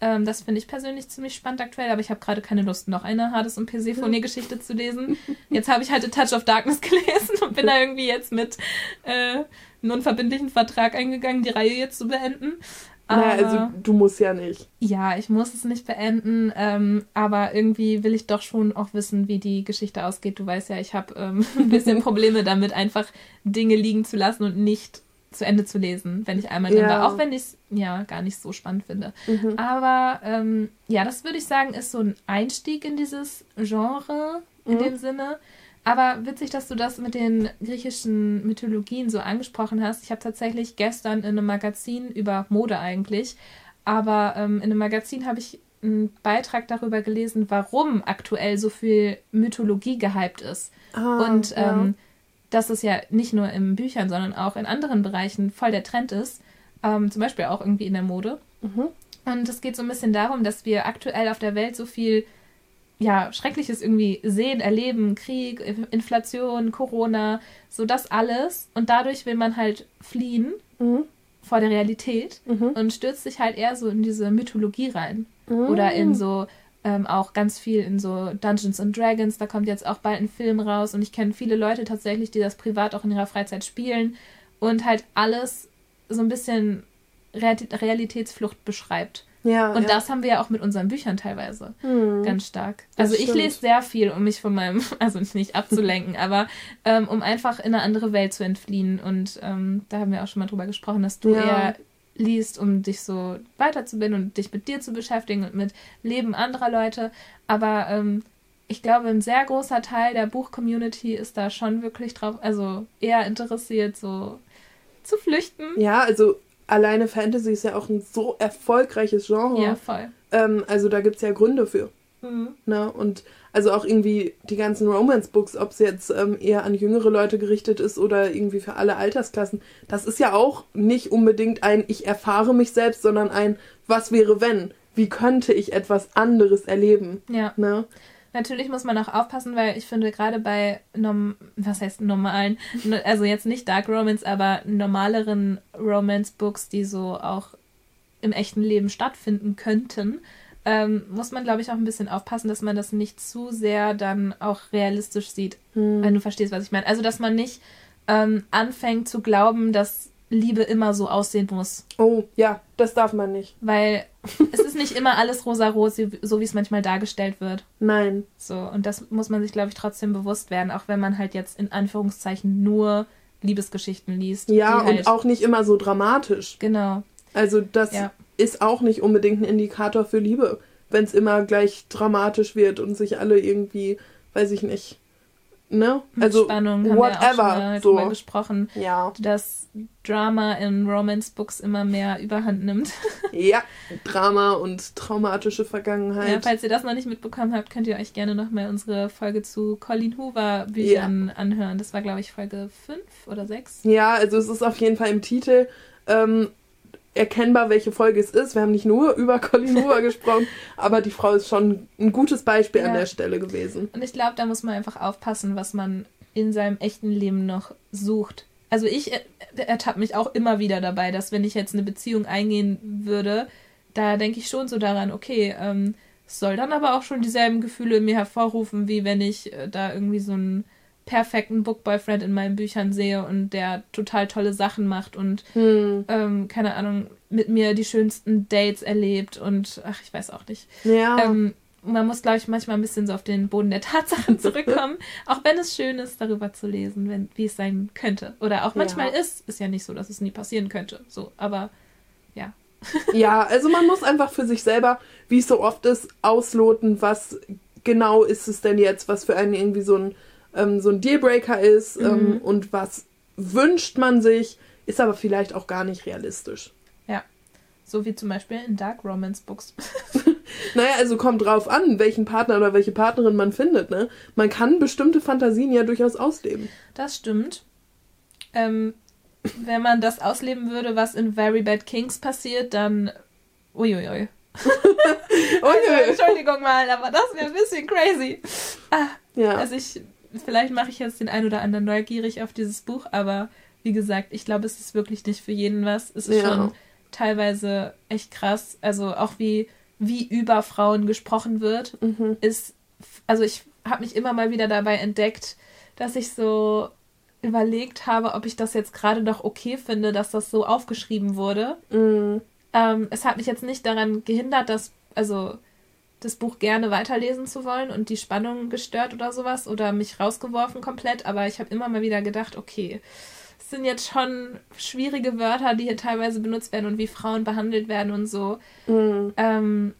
Ähm, das finde ich persönlich ziemlich spannend aktuell, aber ich habe gerade keine Lust, noch eine Hades und Persephone-Geschichte zu lesen. Jetzt habe ich halt A Touch of Darkness gelesen und bin da irgendwie jetzt mit äh, einem unverbindlichen Vertrag eingegangen, die Reihe jetzt zu beenden. Naja, also du musst ja nicht. Ja, ich muss es nicht beenden, ähm, aber irgendwie will ich doch schon auch wissen, wie die Geschichte ausgeht. Du weißt ja, ich habe ähm, ein bisschen Probleme damit, einfach Dinge liegen zu lassen und nicht zu Ende zu lesen, wenn ich einmal drin ja. war. Auch wenn ich es ja gar nicht so spannend finde. Mhm. Aber ähm, ja, das würde ich sagen, ist so ein Einstieg in dieses Genre in mhm. dem Sinne. Aber witzig, dass du das mit den griechischen Mythologien so angesprochen hast. Ich habe tatsächlich gestern in einem Magazin über Mode eigentlich, aber ähm, in einem Magazin habe ich einen Beitrag darüber gelesen, warum aktuell so viel Mythologie gehypt ist. Ah, Und ja. ähm, dass es ja nicht nur in Büchern, sondern auch in anderen Bereichen voll der Trend ist. Ähm, zum Beispiel auch irgendwie in der Mode. Mhm. Und es geht so ein bisschen darum, dass wir aktuell auf der Welt so viel ja, Schreckliches irgendwie sehen, erleben, Krieg, Inflation, Corona, so das alles. Und dadurch will man halt fliehen mhm. vor der Realität mhm. und stürzt sich halt eher so in diese Mythologie rein. Mhm. Oder in so, ähm, auch ganz viel in so Dungeons and Dragons, da kommt jetzt auch bald ein Film raus und ich kenne viele Leute tatsächlich, die das privat auch in ihrer Freizeit spielen und halt alles so ein bisschen Realitätsflucht beschreibt. Ja, und ja. das haben wir ja auch mit unseren Büchern teilweise hm. ganz stark. Also ich lese sehr viel, um mich von meinem, also nicht abzulenken, aber ähm, um einfach in eine andere Welt zu entfliehen. Und ähm, da haben wir auch schon mal drüber gesprochen, dass du ja. eher liest, um dich so weiterzubilden und dich mit dir zu beschäftigen und mit Leben anderer Leute. Aber ähm, ich glaube, ein sehr großer Teil der Buch-Community ist da schon wirklich drauf, also eher interessiert, so zu flüchten. Ja, also alleine Fantasy ist ja auch ein so erfolgreiches Genre. Ja, voll. Ähm, also da gibt es ja Gründe für. Mhm. Ne? Und also auch irgendwie die ganzen Romance-Books, ob es jetzt ähm, eher an jüngere Leute gerichtet ist oder irgendwie für alle Altersklassen, das ist ja auch nicht unbedingt ein Ich erfahre mich selbst, sondern ein Was wäre wenn? Wie könnte ich etwas anderes erleben? Ja. Ne? Natürlich muss man auch aufpassen, weil ich finde, gerade bei, was heißt normalen, also jetzt nicht Dark Romance, aber normaleren Romance-Books, die so auch im echten Leben stattfinden könnten, ähm, muss man, glaube ich, auch ein bisschen aufpassen, dass man das nicht zu sehr dann auch realistisch sieht, hm. wenn du verstehst, was ich meine. Also, dass man nicht ähm, anfängt zu glauben, dass Liebe immer so aussehen muss. Oh, ja, das darf man nicht. Weil es ist nicht immer alles rosa-rot, so wie es manchmal dargestellt wird. Nein. So, und das muss man sich, glaube ich, trotzdem bewusst werden, auch wenn man halt jetzt in Anführungszeichen nur Liebesgeschichten liest. Ja, halt und auch nicht immer so dramatisch. Genau. Also das ja. ist auch nicht unbedingt ein Indikator für Liebe, wenn es immer gleich dramatisch wird und sich alle irgendwie, weiß ich nicht, ne? Also Spannung haben whatever, wir auch schon mal so. gesprochen, ja. dass Drama in Romance Books immer mehr Überhand nimmt. ja, Drama und traumatische Vergangenheit. Ja, falls ihr das noch nicht mitbekommen habt, könnt ihr euch gerne noch mal unsere Folge zu Colin Hoover Büchern ja. anhören. Das war glaube ich Folge 5 oder 6. Ja, also es ist auf jeden Fall im Titel ähm, erkennbar, welche Folge es ist. Wir haben nicht nur über Colin Hoover gesprochen, aber die Frau ist schon ein gutes Beispiel ja. an der Stelle gewesen. Und ich glaube, da muss man einfach aufpassen, was man in seinem echten Leben noch sucht. also ich ertappe mich auch immer wieder dabei, dass wenn ich jetzt eine Beziehung eingehen würde, da denke ich schon so daran, okay, ähm, soll dann aber auch schon dieselben Gefühle in mir hervorrufen, wie wenn ich äh, da irgendwie so einen perfekten Bookboyfriend in meinen Büchern sehe und der total tolle Sachen macht und hm. ähm, keine Ahnung, mit mir die schönsten Dates erlebt und ach, ich weiß auch nicht. Ja. Ähm, man muss, glaube ich, manchmal ein bisschen so auf den Boden der Tatsachen zurückkommen, auch wenn es schön ist, darüber zu lesen, wenn, wie es sein könnte. Oder auch manchmal ja. ist, ist ja nicht so, dass es nie passieren könnte. So, aber ja. ja, also man muss einfach für sich selber, wie es so oft ist, ausloten, was genau ist es denn jetzt, was für einen irgendwie so ein, ähm, so ein Dealbreaker ist ähm, mhm. ähm, und was wünscht man sich, ist aber vielleicht auch gar nicht realistisch. Ja. So wie zum Beispiel in Dark Romance Books. Naja, also kommt drauf an, welchen Partner oder welche Partnerin man findet, ne? Man kann bestimmte Fantasien ja durchaus ausleben. Das stimmt. Ähm, wenn man das ausleben würde, was in Very Bad Kings passiert, dann. Uiuiui. also, Entschuldigung mal, aber das wäre ein bisschen crazy. Ah, ja. Also ich. Vielleicht mache ich jetzt den einen oder anderen neugierig auf dieses Buch, aber wie gesagt, ich glaube, es ist wirklich nicht für jeden was. Es ist ja. schon teilweise echt krass. Also auch wie wie über Frauen gesprochen wird, mhm. ist, also ich habe mich immer mal wieder dabei entdeckt, dass ich so überlegt habe, ob ich das jetzt gerade noch okay finde, dass das so aufgeschrieben wurde. Mhm. Ähm, es hat mich jetzt nicht daran gehindert, dass, also das Buch gerne weiterlesen zu wollen und die Spannung gestört oder sowas oder mich rausgeworfen komplett, aber ich habe immer mal wieder gedacht, okay, es sind jetzt schon schwierige Wörter, die hier teilweise benutzt werden und wie Frauen behandelt werden und so. Mhm. Ähm,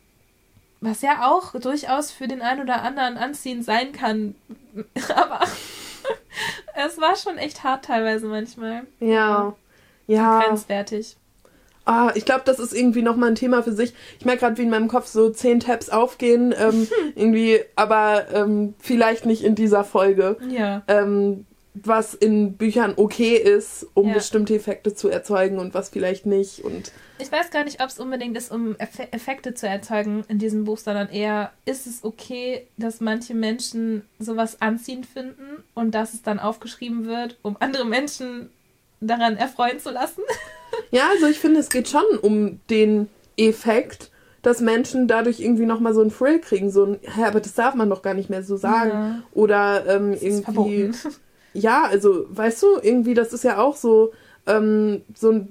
was ja auch durchaus für den einen oder anderen anziehend sein kann. Aber es war schon echt hart teilweise manchmal. Ja. Ja. Grenzwertig. Ah, ich glaube, das ist irgendwie nochmal ein Thema für sich. Ich merke gerade, wie in meinem Kopf so zehn Tabs aufgehen. Ähm, irgendwie, aber ähm, vielleicht nicht in dieser Folge. Ja. Ähm, was in Büchern okay ist, um ja. bestimmte Effekte zu erzeugen und was vielleicht nicht. Und ich weiß gar nicht, ob es unbedingt ist, um Eff Effekte zu erzeugen in diesem Buch, sondern eher ist es okay, dass manche Menschen sowas anziehend finden und dass es dann aufgeschrieben wird, um andere Menschen daran erfreuen zu lassen. ja, also ich finde, es geht schon um den Effekt, dass Menschen dadurch irgendwie nochmal so einen Thrill kriegen, so ein, hä, aber das darf man doch gar nicht mehr so sagen. Ja. Oder ähm, irgendwie. ja, also, weißt du, irgendwie, das ist ja auch so, ähm, so,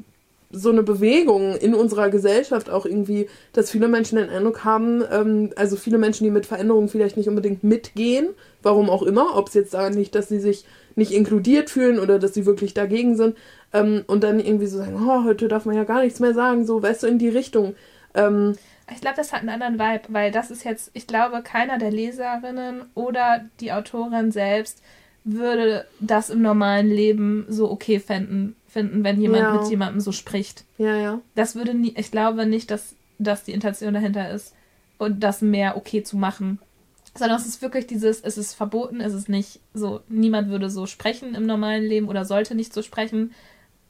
so eine Bewegung in unserer Gesellschaft auch irgendwie, dass viele Menschen den Eindruck haben, ähm, also viele Menschen, die mit Veränderungen vielleicht nicht unbedingt mitgehen, warum auch immer, ob es jetzt daran liegt, dass sie sich nicht inkludiert fühlen oder dass sie wirklich dagegen sind, ähm, und dann irgendwie so sagen, oh, heute darf man ja gar nichts mehr sagen, so, weißt du, in die Richtung. Ähm, ich glaube, das hat einen anderen Vibe, weil das ist jetzt, ich glaube, keiner der Leserinnen oder die Autorin selbst würde das im normalen Leben so okay finden, finden wenn jemand ja. mit jemandem so spricht. Ja, ja. Das würde nie, ich glaube nicht, dass das die Intention dahinter ist und das mehr okay zu machen. Sondern es ist wirklich dieses, es ist verboten, es ist nicht so, niemand würde so sprechen im normalen Leben oder sollte nicht so sprechen,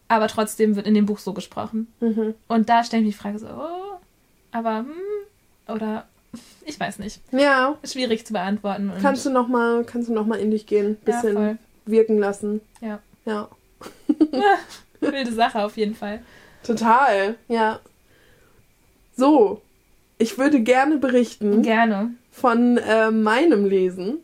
aber trotzdem wird in dem Buch so gesprochen. Mhm. Und da stelle ich mich die Frage so, oh, aber, hm, oder ich weiß nicht. Ja. Schwierig zu beantworten. kannst du noch mal, kannst du noch mal in dich gehen, bisschen ja, wirken lassen. Ja. Ja. Wilde Sache auf jeden Fall. Total, ja. So, ich würde gerne berichten. Gerne. Von äh, meinem Lesen.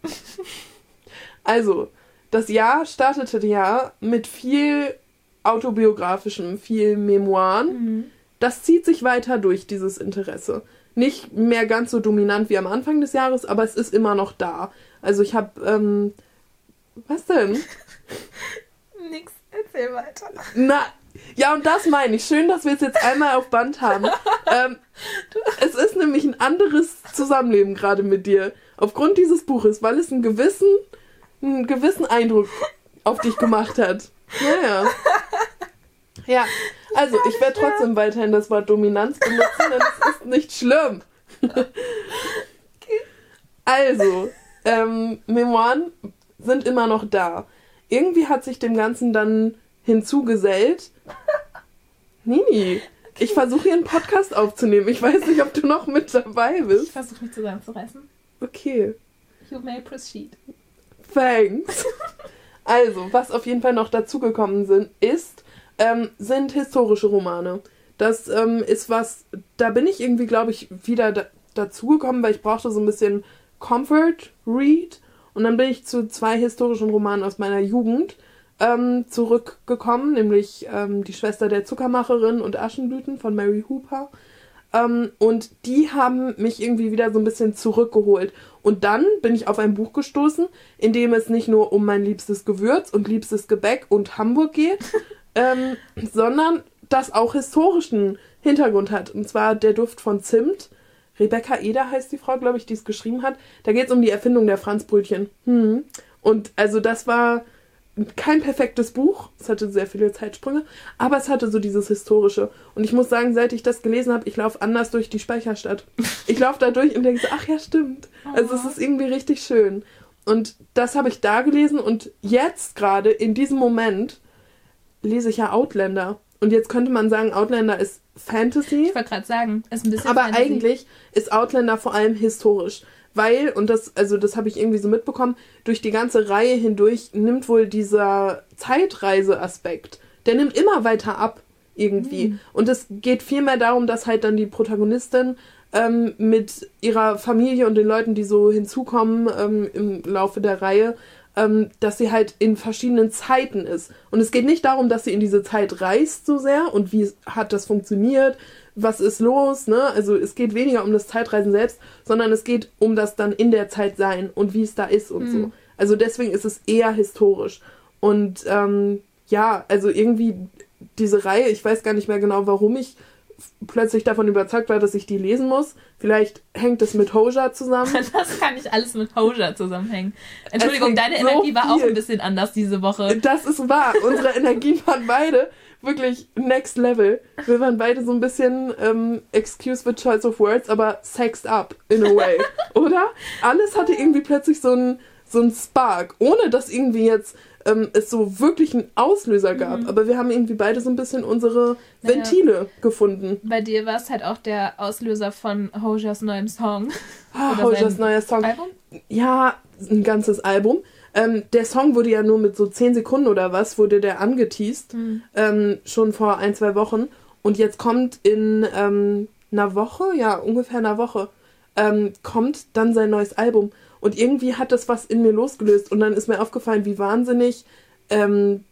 also, das Jahr startete ja mit viel autobiografischem, viel Memoiren. Mhm. Das zieht sich weiter durch, dieses Interesse nicht mehr ganz so dominant wie am Anfang des Jahres, aber es ist immer noch da. Also ich habe, ähm, was denn? Nix, erzähl weiter. Na, ja, und das meine ich. Schön, dass wir es jetzt einmal auf Band haben. ähm, es ist nämlich ein anderes Zusammenleben gerade mit dir. Aufgrund dieses Buches, weil es einen gewissen, einen gewissen Eindruck auf dich gemacht hat. Ja, ja. Ja, also ich werde trotzdem weiterhin das Wort Dominanz benutzen, denn es ist nicht schlimm. Also, ähm, Memoiren sind immer noch da. Irgendwie hat sich dem Ganzen dann hinzugesellt. Nini, ich versuche hier einen Podcast aufzunehmen. Ich weiß nicht, ob du noch mit dabei bist. Ich versuche mich zusammenzureißen. Okay. You may proceed. Thanks. Also, was auf jeden Fall noch dazugekommen sind, ist, ähm, sind historische Romane. Das ähm, ist was, da bin ich irgendwie, glaube ich, wieder da, dazugekommen, weil ich brauchte so ein bisschen Comfort Read. Und dann bin ich zu zwei historischen Romanen aus meiner Jugend ähm, zurückgekommen, nämlich ähm, Die Schwester der Zuckermacherin und Aschenblüten von Mary Hooper. Ähm, und die haben mich irgendwie wieder so ein bisschen zurückgeholt. Und dann bin ich auf ein Buch gestoßen, in dem es nicht nur um mein liebstes Gewürz und liebstes Gebäck und Hamburg geht, ähm, sondern das auch historischen Hintergrund hat. Und zwar der Duft von Zimt. Rebecca Eder heißt die Frau, glaube ich, die es geschrieben hat. Da geht es um die Erfindung der Franzbrötchen. Hm. Und also das war kein perfektes Buch. Es hatte sehr viele Zeitsprünge, aber es hatte so dieses historische. Und ich muss sagen, seit ich das gelesen habe, ich laufe anders durch die Speicherstadt. Ich laufe da durch und denke so, ach ja, stimmt. Also es ist irgendwie richtig schön. Und das habe ich da gelesen und jetzt gerade in diesem Moment lese ich ja Outlander. Und jetzt könnte man sagen, Outlander ist Fantasy. Ich wollte gerade sagen, ist ein bisschen Aber Fantasy. eigentlich ist Outlander vor allem historisch weil, und das, also das habe ich irgendwie so mitbekommen, durch die ganze Reihe hindurch nimmt wohl dieser Zeitreise-Aspekt, der nimmt immer weiter ab irgendwie. Mhm. Und es geht vielmehr darum, dass halt dann die Protagonistin ähm, mit ihrer Familie und den Leuten, die so hinzukommen ähm, im Laufe der Reihe, ähm, dass sie halt in verschiedenen Zeiten ist. Und es geht nicht darum, dass sie in diese Zeit reist so sehr und wie hat das funktioniert, was ist los, ne? Also es geht weniger um das Zeitreisen selbst, sondern es geht um das dann in der Zeit sein und wie es da ist und mhm. so. Also deswegen ist es eher historisch. Und ähm, ja, also irgendwie diese Reihe, ich weiß gar nicht mehr genau, warum ich plötzlich davon überzeugt war, dass ich die lesen muss. Vielleicht hängt es mit Hoja zusammen. Das kann nicht alles mit Hoja zusammenhängen. Entschuldigung, deine so Energie war auch ein bisschen anders diese Woche. Das ist wahr. Unsere Energien waren beide wirklich next level. Wir waren beide so ein bisschen, ähm, excuse the choice of words, aber sexed up in a way, oder? Alles hatte irgendwie plötzlich so ein so Spark, ohne dass irgendwie jetzt ähm, es so wirklich einen Auslöser gab. Mhm. Aber wir haben irgendwie beide so ein bisschen unsere Ventile naja, gefunden. Bei dir war es halt auch der Auslöser von Hojas neuem Song. Ah, Hojas neuer Song. Album? Ja, ein ganzes Album. Ähm, der Song wurde ja nur mit so 10 Sekunden oder was, wurde der angeteased. Mhm. Ähm, schon vor ein, zwei Wochen. Und jetzt kommt in ähm, einer Woche, ja, ungefähr einer Woche, ähm, kommt dann sein neues Album. Und irgendwie hat das was in mir losgelöst. Und dann ist mir aufgefallen, wie wahnsinnig ähm,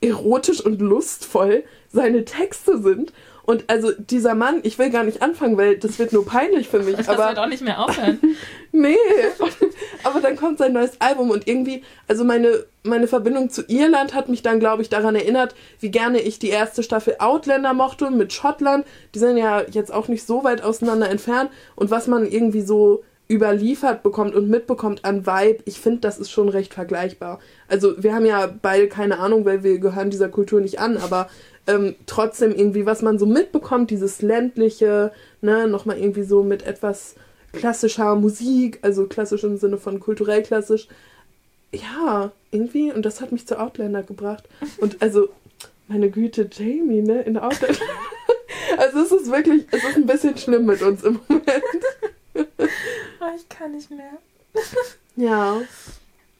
erotisch und lustvoll seine Texte sind. Und also dieser Mann, ich will gar nicht anfangen, weil das wird nur peinlich für mich. Das aber wird auch nicht mehr aufhören. nee, aber dann kommt sein neues Album und irgendwie, also meine, meine Verbindung zu Irland hat mich dann, glaube ich, daran erinnert, wie gerne ich die erste Staffel Outlander mochte mit Schottland. Die sind ja jetzt auch nicht so weit auseinander entfernt und was man irgendwie so überliefert bekommt und mitbekommt an Vibe, ich finde, das ist schon recht vergleichbar. Also wir haben ja beide keine Ahnung, weil wir gehören dieser Kultur nicht an, aber ähm, trotzdem irgendwie, was man so mitbekommt, dieses ländliche, ne, nochmal irgendwie so mit etwas klassischer Musik, also klassisch im Sinne von kulturell klassisch. Ja, irgendwie, und das hat mich zu Outlander gebracht. Und also, meine Güte, Jamie, ne, in Outlander. also es ist wirklich, es ist ein bisschen schlimm mit uns im Moment. oh, ich kann nicht mehr. ja.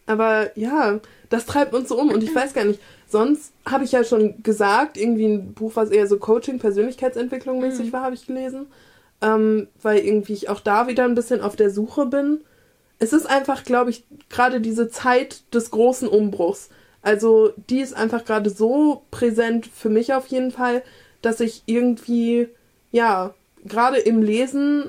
Aber ja, das treibt uns so um und ich weiß gar nicht, sonst habe ich ja schon gesagt, irgendwie ein Buch, was eher so Coaching, Persönlichkeitsentwicklung mäßig mhm. war, habe ich gelesen. Ähm, weil irgendwie ich auch da wieder ein bisschen auf der Suche bin. Es ist einfach, glaube ich, gerade diese Zeit des großen Umbruchs. Also die ist einfach gerade so präsent für mich auf jeden Fall, dass ich irgendwie, ja, gerade im Lesen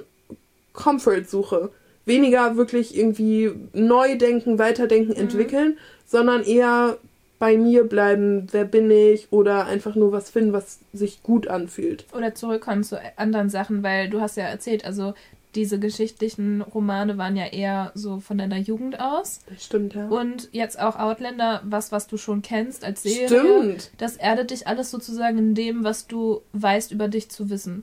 Comfort suche. Weniger wirklich irgendwie neu denken, weiterdenken, mhm. entwickeln, sondern eher bei mir bleiben, wer bin ich oder einfach nur was finden, was sich gut anfühlt. Oder zurückkommen zu anderen Sachen, weil du hast ja erzählt, also diese geschichtlichen Romane waren ja eher so von deiner Jugend aus. Das stimmt, ja. Und jetzt auch Outlander, was, was du schon kennst als Serie. Stimmt. Das erdet dich alles sozusagen in dem, was du weißt über dich zu wissen.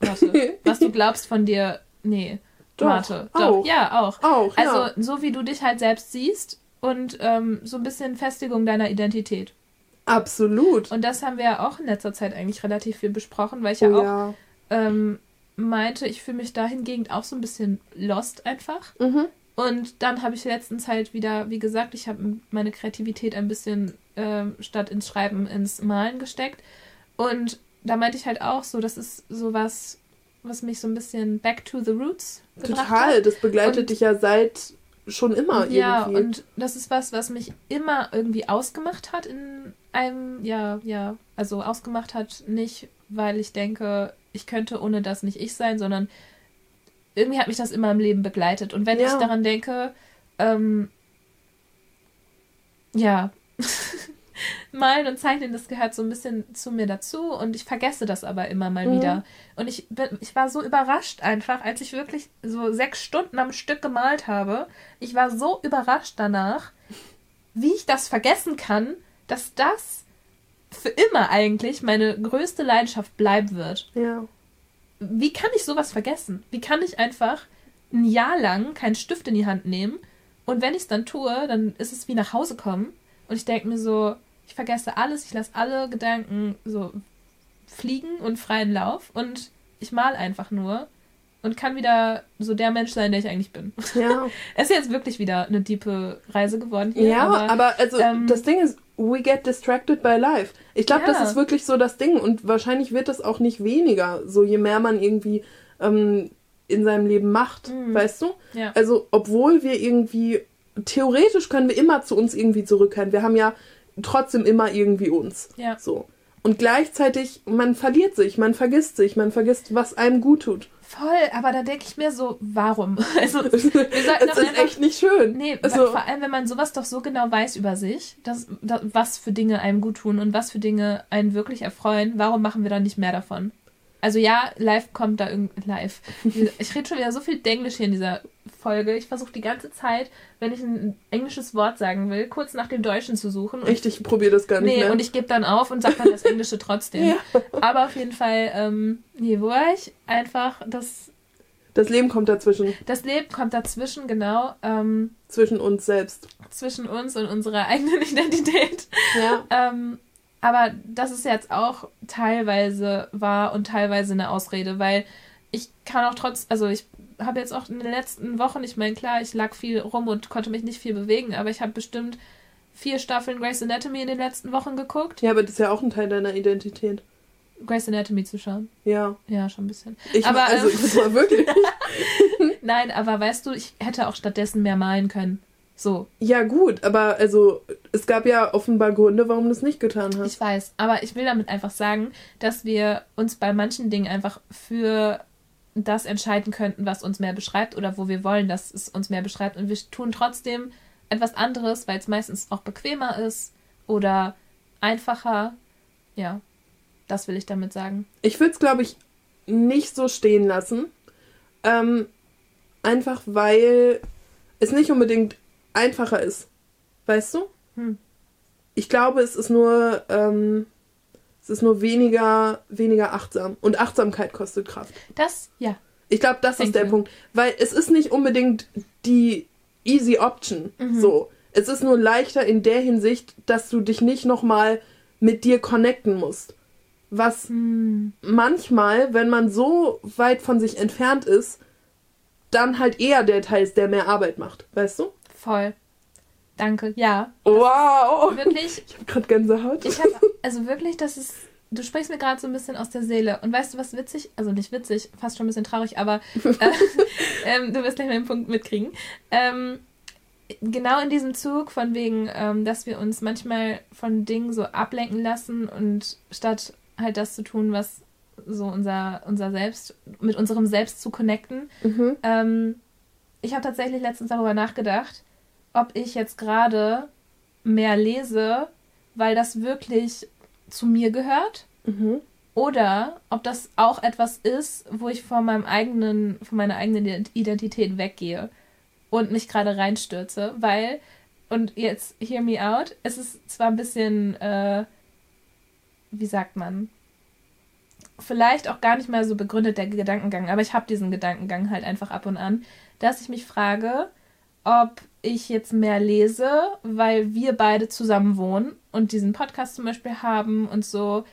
Warte, was du glaubst von dir. Nee. Doch, warte. Doch, auch. ja, auch. Auch, Also, ja. so wie du dich halt selbst siehst, und ähm, so ein bisschen Festigung deiner Identität. Absolut. Und das haben wir ja auch in letzter Zeit eigentlich relativ viel besprochen, weil ich ja oh, auch ja. Ähm, meinte, ich fühle mich dahingehend auch so ein bisschen lost einfach. Mhm. Und dann habe ich letztens halt wieder, wie gesagt, ich habe meine Kreativität ein bisschen äh, statt ins Schreiben ins Malen gesteckt. Und da meinte ich halt auch so, das ist sowas, was mich so ein bisschen back to the roots Total, hat. das begleitet und, dich ja seit schon immer ja, irgendwie. Ja, und das ist was, was mich immer irgendwie ausgemacht hat in einem, ja, ja, also ausgemacht hat, nicht, weil ich denke, ich könnte ohne das nicht ich sein, sondern irgendwie hat mich das immer im Leben begleitet. Und wenn ja. ich daran denke, ähm, ja, Malen und Zeichnen, das gehört so ein bisschen zu mir dazu und ich vergesse das aber immer mal mhm. wieder. Und ich, bin, ich war so überrascht einfach, als ich wirklich so sechs Stunden am Stück gemalt habe. Ich war so überrascht danach, wie ich das vergessen kann, dass das für immer eigentlich meine größte Leidenschaft bleiben wird. Ja. Wie kann ich sowas vergessen? Wie kann ich einfach ein Jahr lang keinen Stift in die Hand nehmen und wenn ich es dann tue, dann ist es wie nach Hause kommen und ich denke mir so, ich vergesse alles, ich lasse alle Gedanken so fliegen und freien Lauf und ich mal einfach nur und kann wieder so der Mensch sein, der ich eigentlich bin. Ja. es ist jetzt wirklich wieder eine tiefe Reise geworden hier. Ja, aber, aber also ähm, das Ding ist, we get distracted by life. Ich glaube, ja. das ist wirklich so das Ding und wahrscheinlich wird das auch nicht weniger, so je mehr man irgendwie ähm, in seinem Leben macht, mhm. weißt du? Ja. Also, obwohl wir irgendwie theoretisch können wir immer zu uns irgendwie zurückkehren. Wir haben ja trotzdem immer irgendwie uns. Ja. So. Und gleichzeitig, man verliert sich, man vergisst sich, man vergisst, was einem gut tut. Voll, aber da denke ich mir so, warum? Also, wir sollten es ist einfach, echt nicht schön. Nee, also, vor allem, wenn man sowas doch so genau weiß über sich, dass, dass, was für Dinge einem gut tun und was für Dinge einen wirklich erfreuen, warum machen wir dann nicht mehr davon? Also ja, live kommt da irgendwie live. Ich rede schon wieder so viel Englisch hier in dieser Folge. Ich versuche die ganze Zeit, wenn ich ein englisches Wort sagen will, kurz nach dem Deutschen zu suchen. Echt, ich probiere das gar nicht nee, mehr. und ich gebe dann auf und sage dann das Englische trotzdem. ja. Aber auf jeden Fall, ähm, nee, wo war ich? Einfach das... Das Leben kommt dazwischen. Das Leben kommt dazwischen, genau. Ähm, zwischen uns selbst. Zwischen uns und unserer eigenen Identität. Ja. Ähm, aber das ist jetzt auch teilweise wahr und teilweise eine Ausrede, weil ich kann auch trotz, also ich habe jetzt auch in den letzten Wochen, ich meine, klar, ich lag viel rum und konnte mich nicht viel bewegen, aber ich habe bestimmt vier Staffeln Grey's Anatomy in den letzten Wochen geguckt. Ja, aber das ist ja auch ein Teil deiner Identität. Grey's Anatomy zu schauen. Ja. Ja, schon ein bisschen. Ich aber, also, ähm, das war wirklich. Nein, aber weißt du, ich hätte auch stattdessen mehr malen können. So. Ja, gut, aber also es gab ja offenbar Gründe, warum du es nicht getan hast. Ich weiß, aber ich will damit einfach sagen, dass wir uns bei manchen Dingen einfach für das entscheiden könnten, was uns mehr beschreibt oder wo wir wollen, dass es uns mehr beschreibt. Und wir tun trotzdem etwas anderes, weil es meistens auch bequemer ist oder einfacher. Ja, das will ich damit sagen. Ich würde es, glaube ich, nicht so stehen lassen. Ähm, einfach weil es nicht unbedingt einfacher ist. Weißt du? Hm. Ich glaube, es ist nur, ähm, es ist nur weniger, weniger achtsam. Und Achtsamkeit kostet Kraft. Das, ja. Ich glaube, das Denke. ist der Punkt. Weil es ist nicht unbedingt die easy option. Mhm. So. Es ist nur leichter in der Hinsicht, dass du dich nicht nochmal mit dir connecten musst. Was mhm. manchmal, wenn man so weit von sich entfernt ist, dann halt eher der Teil ist, der mehr Arbeit macht. Weißt du? Voll. Danke, ja. Wow. Wirklich. Ich habe gerade Gänsehaut. Ich habe, also wirklich, das ist, du sprichst mir gerade so ein bisschen aus der Seele. Und weißt du, was witzig, also nicht witzig, fast schon ein bisschen traurig, aber äh, ähm, du wirst gleich mal den Punkt mitkriegen. Ähm, genau in diesem Zug von wegen, ähm, dass wir uns manchmal von Dingen so ablenken lassen und statt halt das zu tun, was so unser, unser Selbst, mit unserem Selbst zu connecten. Mhm. Ähm, ich habe tatsächlich letztens darüber nachgedacht, ob ich jetzt gerade mehr lese, weil das wirklich zu mir gehört. Mhm. Oder ob das auch etwas ist, wo ich von meinem eigenen, von meiner eigenen Identität weggehe und mich gerade reinstürze, weil, und jetzt hear me out, es ist zwar ein bisschen, äh, wie sagt man, vielleicht auch gar nicht mal so begründet der Gedankengang, aber ich habe diesen Gedankengang halt einfach ab und an, dass ich mich frage, ob ich jetzt mehr lese, weil wir beide zusammen wohnen und diesen Podcast zum Beispiel haben und so.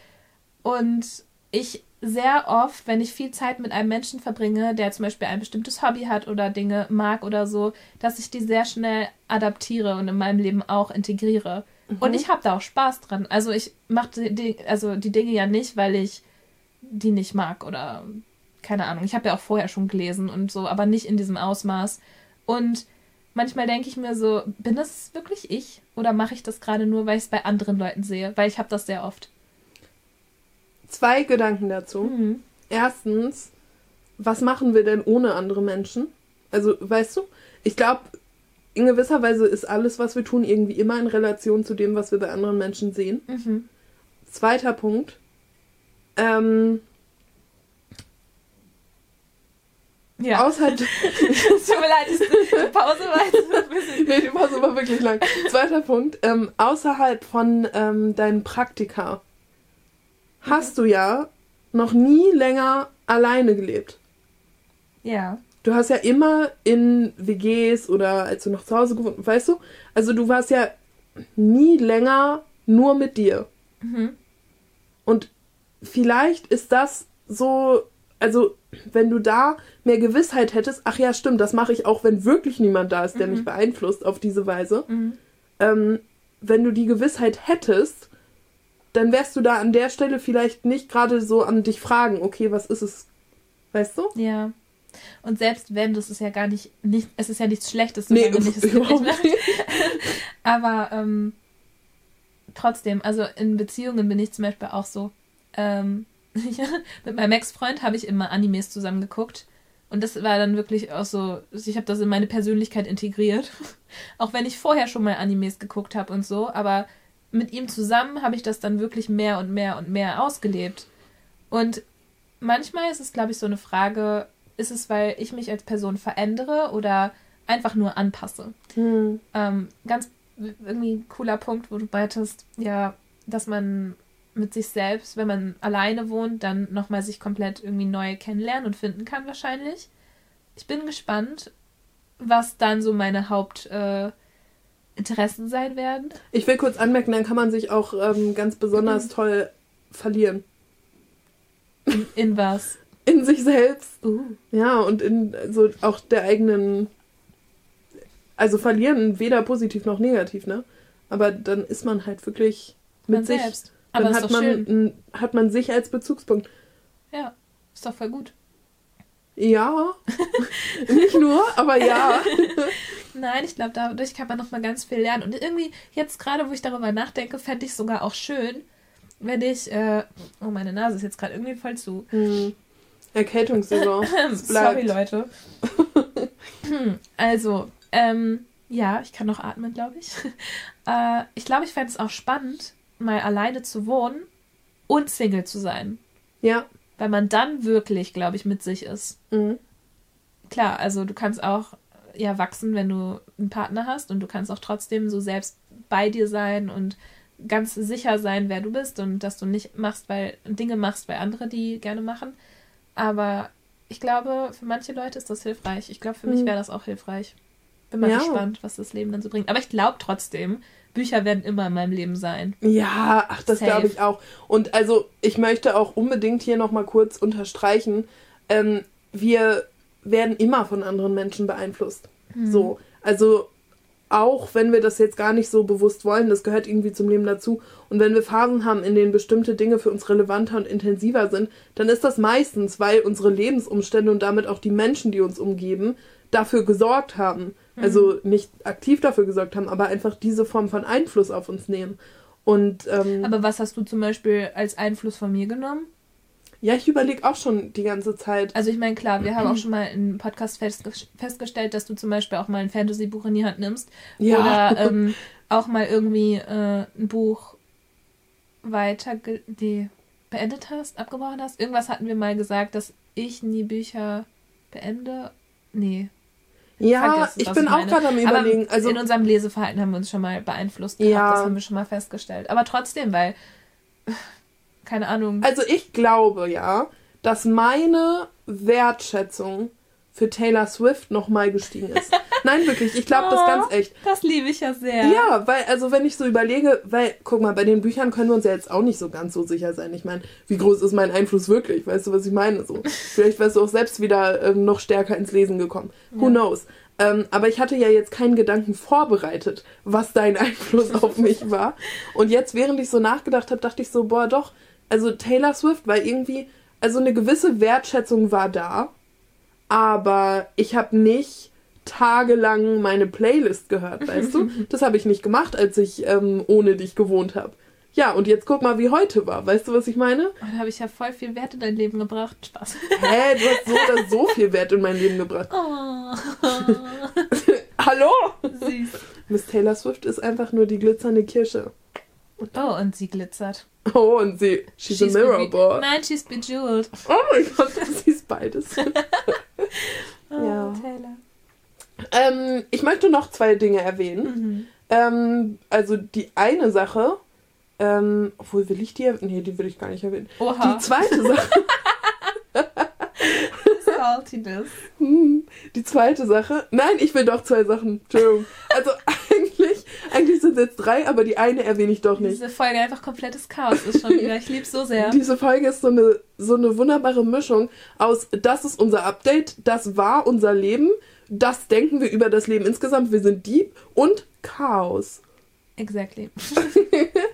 Und ich sehr oft, wenn ich viel Zeit mit einem Menschen verbringe, der zum Beispiel ein bestimmtes Hobby hat oder Dinge mag oder so, dass ich die sehr schnell adaptiere und in meinem Leben auch integriere. Mhm. Und ich habe da auch Spaß dran. Also ich mache die, also die Dinge ja nicht, weil ich die nicht mag oder keine Ahnung. Ich habe ja auch vorher schon gelesen und so, aber nicht in diesem Ausmaß. Und manchmal denke ich mir so, bin das wirklich ich oder mache ich das gerade nur, weil ich es bei anderen Leuten sehe? Weil ich habe das sehr oft zwei Gedanken dazu. Mhm. Erstens, was machen wir denn ohne andere Menschen? Also, weißt du, ich glaube, in gewisser Weise ist alles, was wir tun, irgendwie immer in Relation zu dem, was wir bei anderen Menschen sehen. Mhm. Zweiter Punkt. Ähm, ja. Außerhalb. es tut mir leid, die Pause war jetzt ein bisschen. nee, die Pause war wirklich lang. Zweiter Punkt. Ähm, außerhalb von ähm, deinen Praktika hast du ja noch nie länger alleine gelebt. Ja. Du hast ja immer in WGs oder als du noch zu Hause gewohnt, weißt du? Also du warst ja nie länger nur mit dir. Mhm. Und vielleicht ist das so, also wenn du da mehr Gewissheit hättest, ach ja, stimmt, das mache ich auch, wenn wirklich niemand da ist, der mhm. mich beeinflusst auf diese Weise. Mhm. Ähm, wenn du die Gewissheit hättest, dann wärst du da an der Stelle vielleicht nicht gerade so an dich fragen, okay, was ist es? Weißt du? Ja. Und selbst wenn, das ist ja gar nicht, nicht es ist ja nichts Schlechtes, nee, wenn ich es glücklich macht. Aber ähm, trotzdem, also in Beziehungen bin ich zum Beispiel auch so. Ähm, mit meinem Ex-Freund habe ich immer Animes zusammen geguckt. Und das war dann wirklich auch so, ich habe das in meine Persönlichkeit integriert. auch wenn ich vorher schon mal Animes geguckt habe und so, aber mit ihm zusammen habe ich das dann wirklich mehr und mehr und mehr ausgelebt. Und manchmal ist es, glaube ich, so eine Frage, ist es, weil ich mich als Person verändere oder einfach nur anpasse? Hm. Ähm, ganz irgendwie cooler Punkt, wo du beitest, ja, dass man mit sich selbst, wenn man alleine wohnt, dann nochmal sich komplett irgendwie neu kennenlernen und finden kann wahrscheinlich. Ich bin gespannt, was dann so meine Haupt, äh, sein werden. Ich will kurz anmerken, dann kann man sich auch ähm, ganz besonders mhm. toll verlieren. In, in, was? In sich selbst. Uh. Ja, und in so auch der eigenen. Also verlieren weder positiv noch negativ, ne? Aber dann ist man halt wirklich mit man sich. Selbst. Dann Aber hat man, schön. hat man sich als Bezugspunkt. Ja, ist doch voll gut. Ja, nicht nur, aber ja. Nein, ich glaube, dadurch kann man noch mal ganz viel lernen. Und irgendwie, jetzt gerade, wo ich darüber nachdenke, fände ich sogar auch schön, wenn ich. Äh, oh, meine Nase ist jetzt gerade irgendwie voll zu. Hm. Erkältungssaison. Sorry, Leute. also, ähm, ja, ich kann noch atmen, glaube ich. Äh, ich glaube, ich fände es auch spannend, mal alleine zu wohnen und Single zu sein. Ja. Weil man dann wirklich, glaube ich, mit sich ist. Mhm. Klar, also du kannst auch ja wachsen, wenn du einen Partner hast und du kannst auch trotzdem so selbst bei dir sein und ganz sicher sein, wer du bist und dass du nicht machst, weil Dinge machst, weil andere die gerne machen. Aber ich glaube, für manche Leute ist das hilfreich. Ich glaube, für mhm. mich wäre das auch hilfreich. Bin mal ja. gespannt, was das Leben dann so bringt. Aber ich glaube trotzdem, Bücher werden immer in meinem Leben sein. Ja, ach, das glaube ich auch. Und also, ich möchte auch unbedingt hier nochmal kurz unterstreichen, ähm, wir werden immer von anderen Menschen beeinflusst. Mhm. So, also auch wenn wir das jetzt gar nicht so bewusst wollen, das gehört irgendwie zum Leben dazu. Und wenn wir Phasen haben, in denen bestimmte Dinge für uns relevanter und intensiver sind, dann ist das meistens, weil unsere Lebensumstände und damit auch die Menschen, die uns umgeben, dafür gesorgt haben. Mhm. Also nicht aktiv dafür gesorgt haben, aber einfach diese Form von Einfluss auf uns nehmen. Und, ähm, aber was hast du zum Beispiel als Einfluss von mir genommen? Ja, ich überlege auch schon die ganze Zeit. Also ich meine, klar, wir haben auch schon mal im Podcast festge festgestellt, dass du zum Beispiel auch mal ein Fantasy-Buch in die Hand nimmst. Ja. Oder ähm, auch mal irgendwie äh, ein Buch weiter die beendet hast, abgebrochen hast. Irgendwas hatten wir mal gesagt, dass ich nie Bücher beende. Nee. Ja, ich bin ich auch gerade am überlegen. Also in unserem Leseverhalten haben wir uns schon mal beeinflusst gehabt, ja. das haben wir schon mal festgestellt. Aber trotzdem, weil keine Ahnung. Also ich glaube ja, dass meine Wertschätzung für Taylor Swift nochmal gestiegen ist. Nein, wirklich, ich glaube oh, das ganz echt. Das liebe ich ja sehr. Ja, weil, also wenn ich so überlege, weil, guck mal, bei den Büchern können wir uns ja jetzt auch nicht so ganz so sicher sein. Ich meine, wie groß ist mein Einfluss wirklich? Weißt du, was ich meine? So, vielleicht wärst du auch selbst wieder ähm, noch stärker ins Lesen gekommen. Who ja. knows? Ähm, aber ich hatte ja jetzt keinen Gedanken vorbereitet, was dein Einfluss auf mich war. Und jetzt, während ich so nachgedacht habe, dachte ich so, boah, doch, also Taylor Swift, weil irgendwie, also eine gewisse Wertschätzung war da, aber ich habe nicht tagelang meine Playlist gehört, weißt du? Das habe ich nicht gemacht, als ich ähm, ohne dich gewohnt habe. Ja, und jetzt guck mal, wie heute war. Weißt du, was ich meine? Oh, da habe ich ja voll viel Wert in dein Leben gebracht. Spaß. Hä, du hast so oder so viel Wert in mein Leben gebracht. Oh. Hallo? Süß. Miss Taylor Swift ist einfach nur die glitzernde Kirsche. Oh, und sie glitzert. Oh, und sie. She's, she's a mirror boy. Nein, she's bejeweled. Oh mein Gott, sie ist beides. oh, ja. Taylor. Ähm, ich möchte noch zwei Dinge erwähnen. Mhm. Ähm, also die eine Sache, ähm, obwohl will ich die erwähnen? Nee, die will ich gar nicht erwähnen. Oha. Die zweite Sache. Saltiness. Hm, die zweite Sache. Nein, ich will doch zwei Sachen. Entschuldigung. Also eigentlich, eigentlich sind es jetzt drei, aber die eine erwähne ich doch nicht. Diese Folge einfach komplettes Chaos ist schon wieder. Ich liebe es so sehr. Diese Folge ist so eine, so eine wunderbare Mischung aus, das ist unser Update, das war unser Leben, das denken wir über das Leben insgesamt, wir sind Dieb und Chaos. Exactly.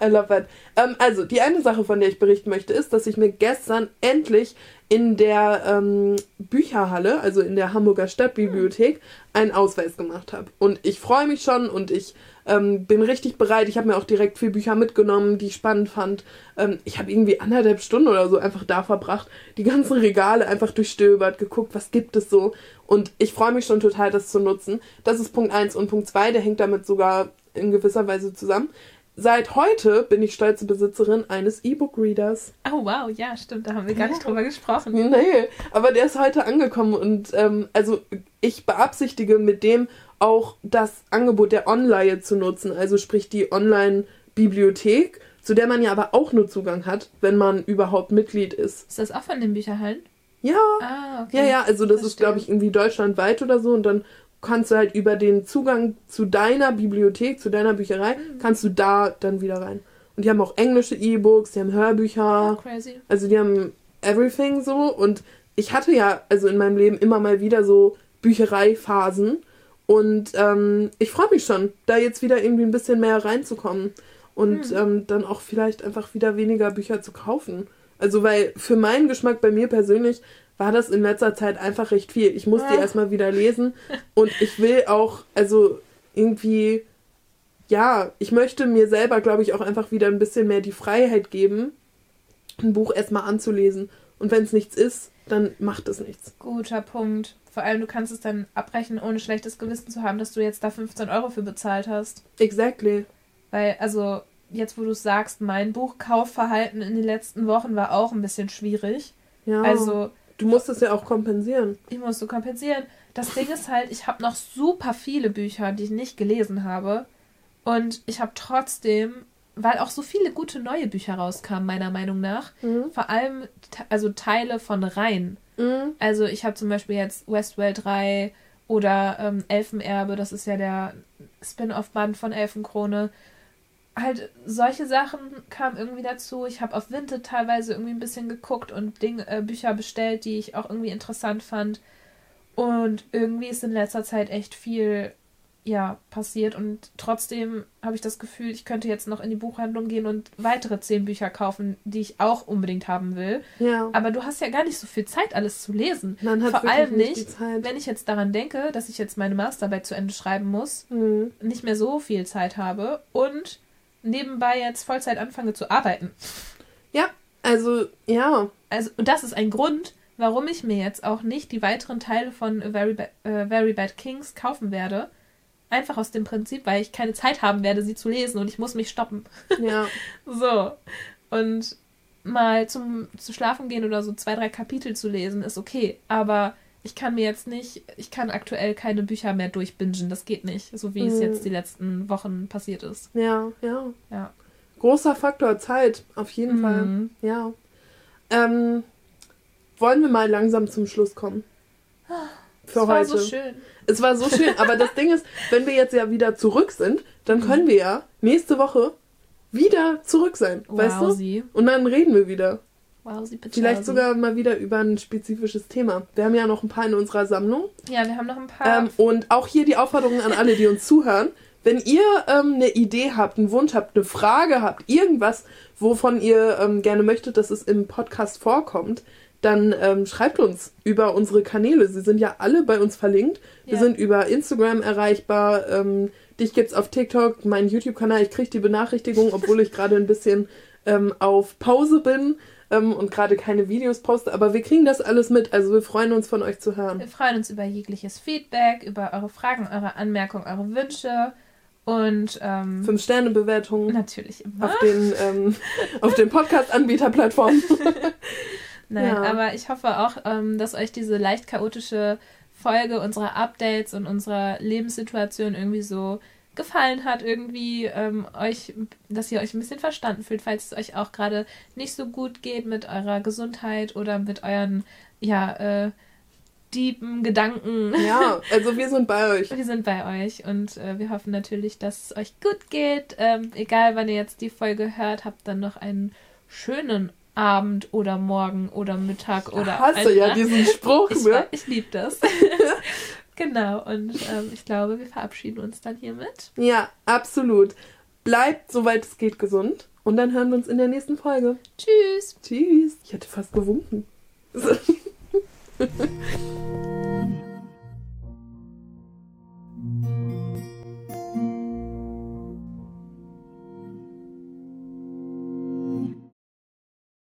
I love that. Ähm, also, die eine Sache, von der ich berichten möchte, ist, dass ich mir gestern endlich in der ähm, Bücherhalle, also in der Hamburger Stadtbibliothek, einen Ausweis gemacht habe. Und ich freue mich schon und ich ähm, bin richtig bereit. Ich habe mir auch direkt vier Bücher mitgenommen, die ich spannend fand. Ähm, ich habe irgendwie anderthalb Stunden oder so einfach da verbracht, die ganzen Regale einfach durchstöbert, geguckt, was gibt es so. Und ich freue mich schon total, das zu nutzen. Das ist Punkt 1. Und Punkt 2, der hängt damit sogar in gewisser Weise zusammen. Seit heute bin ich stolze Besitzerin eines E-Book-Readers. Oh wow, ja, stimmt, da haben wir gar nicht drüber gesprochen. Nee, aber der ist heute angekommen und ähm, also ich beabsichtige mit dem auch das Angebot der Online zu nutzen, also sprich die Online-Bibliothek, zu der man ja aber auch nur Zugang hat, wenn man überhaupt Mitglied ist. Ist das auch von den Bücherhallen? Ja. Ah, okay. Ja, ja, also das, das ist, glaube ich, irgendwie deutschlandweit oder so und dann kannst du halt über den Zugang zu deiner Bibliothek, zu deiner Bücherei, mhm. kannst du da dann wieder rein. Und die haben auch englische E-Books, die haben Hörbücher. Oh, crazy. Also die haben everything so. Und ich hatte ja also in meinem Leben immer mal wieder so Büchereiphasen. Und ähm, ich freue mich schon, da jetzt wieder irgendwie ein bisschen mehr reinzukommen. Und mhm. ähm, dann auch vielleicht einfach wieder weniger Bücher zu kaufen. Also weil für meinen Geschmack bei mir persönlich war das in letzter Zeit einfach recht viel. Ich musste die erstmal wieder lesen und ich will auch, also irgendwie, ja, ich möchte mir selber, glaube ich, auch einfach wieder ein bisschen mehr die Freiheit geben, ein Buch erstmal anzulesen. Und wenn es nichts ist, dann macht es nichts. Guter Punkt. Vor allem, du kannst es dann abbrechen, ohne schlechtes Gewissen zu haben, dass du jetzt da 15 Euro für bezahlt hast. Exactly. Weil, also, jetzt wo du es sagst, mein Buchkaufverhalten in den letzten Wochen war auch ein bisschen schwierig. Ja. Also, Du musst es ja auch kompensieren. Ich musste kompensieren. Das Ding ist halt, ich habe noch super viele Bücher, die ich nicht gelesen habe. Und ich habe trotzdem, weil auch so viele gute neue Bücher rauskamen, meiner Meinung nach, mhm. vor allem also Teile von Reihen. Mhm. Also ich habe zum Beispiel jetzt Westworld 3 oder ähm, Elfenerbe, das ist ja der Spin-off-Band von Elfenkrone halt solche Sachen kamen irgendwie dazu. Ich habe auf Vinted teilweise irgendwie ein bisschen geguckt und Ding, äh, Bücher bestellt, die ich auch irgendwie interessant fand. Und irgendwie ist in letzter Zeit echt viel ja passiert und trotzdem habe ich das Gefühl, ich könnte jetzt noch in die Buchhandlung gehen und weitere zehn Bücher kaufen, die ich auch unbedingt haben will. Ja. Aber du hast ja gar nicht so viel Zeit, alles zu lesen. Man hat Vor allem nicht, nicht wenn ich jetzt daran denke, dass ich jetzt meine Masterarbeit zu Ende schreiben muss, mhm. nicht mehr so viel Zeit habe und nebenbei jetzt Vollzeit anfange zu arbeiten. Ja, also ja. Also und das ist ein Grund, warum ich mir jetzt auch nicht die weiteren Teile von Very, ba äh, Very Bad Kings kaufen werde. Einfach aus dem Prinzip, weil ich keine Zeit haben werde, sie zu lesen und ich muss mich stoppen. Ja. so. Und mal zum zu schlafen gehen oder so zwei, drei Kapitel zu lesen, ist okay. Aber ich kann mir jetzt nicht, ich kann aktuell keine Bücher mehr durchbingen. Das geht nicht, so wie mhm. es jetzt die letzten Wochen passiert ist. Ja, ja. Ja. Großer Faktor Zeit, auf jeden mhm. Fall. Ja. Ähm, wollen wir mal langsam zum Schluss kommen? für es heute. Es war so schön. Es war so schön, aber das Ding ist, wenn wir jetzt ja wieder zurück sind, dann mhm. können wir ja nächste Woche wieder zurück sein, wow, weißt du? Sie. Und dann reden wir wieder. Wow, Vielleicht sogar mal wieder über ein spezifisches Thema. Wir haben ja noch ein paar in unserer Sammlung. Ja, wir haben noch ein paar. Ähm, und auch hier die Aufforderung an alle, die uns zuhören. Wenn ihr ähm, eine Idee habt, einen Wunsch habt, eine Frage habt, irgendwas, wovon ihr ähm, gerne möchtet, dass es im Podcast vorkommt, dann ähm, schreibt uns über unsere Kanäle. Sie sind ja alle bei uns verlinkt. Wir ja. sind über Instagram erreichbar. Ähm, dich gibt's auf TikTok, meinen YouTube-Kanal. Ich kriege die Benachrichtigung, obwohl ich gerade ein bisschen ähm, auf Pause bin ähm, und gerade keine Videos poste. Aber wir kriegen das alles mit. Also wir freuen uns von euch zu hören. Wir freuen uns über jegliches Feedback, über eure Fragen, eure Anmerkungen, eure Wünsche. Und ähm, Fünf-Sterne-Bewertungen. Natürlich immer. Auf den, ähm, auf den Podcast-Anbieter-Plattformen. Nein, ja. aber ich hoffe auch, ähm, dass euch diese leicht chaotische Folge unserer Updates und unserer Lebenssituation irgendwie so gefallen hat, irgendwie ähm, euch, dass ihr euch ein bisschen verstanden fühlt, falls es euch auch gerade nicht so gut geht mit eurer Gesundheit oder mit euren, ja, äh, tiefen Gedanken. Ja, also wir sind bei euch. Wir sind bei euch und äh, wir hoffen natürlich, dass es euch gut geht. Ähm, egal, wann ihr jetzt die Folge hört, habt dann noch einen schönen Abend oder Morgen oder Mittag oder. Ich hasse ja diesen Spruch, ich, ne? Ich liebe das. genau, und ähm, ich glaube, wir verabschieden uns dann hiermit. Ja, absolut. Bleibt, soweit es geht, gesund. Und dann hören wir uns in der nächsten Folge. Tschüss. Tschüss. Ich hätte fast gewunken.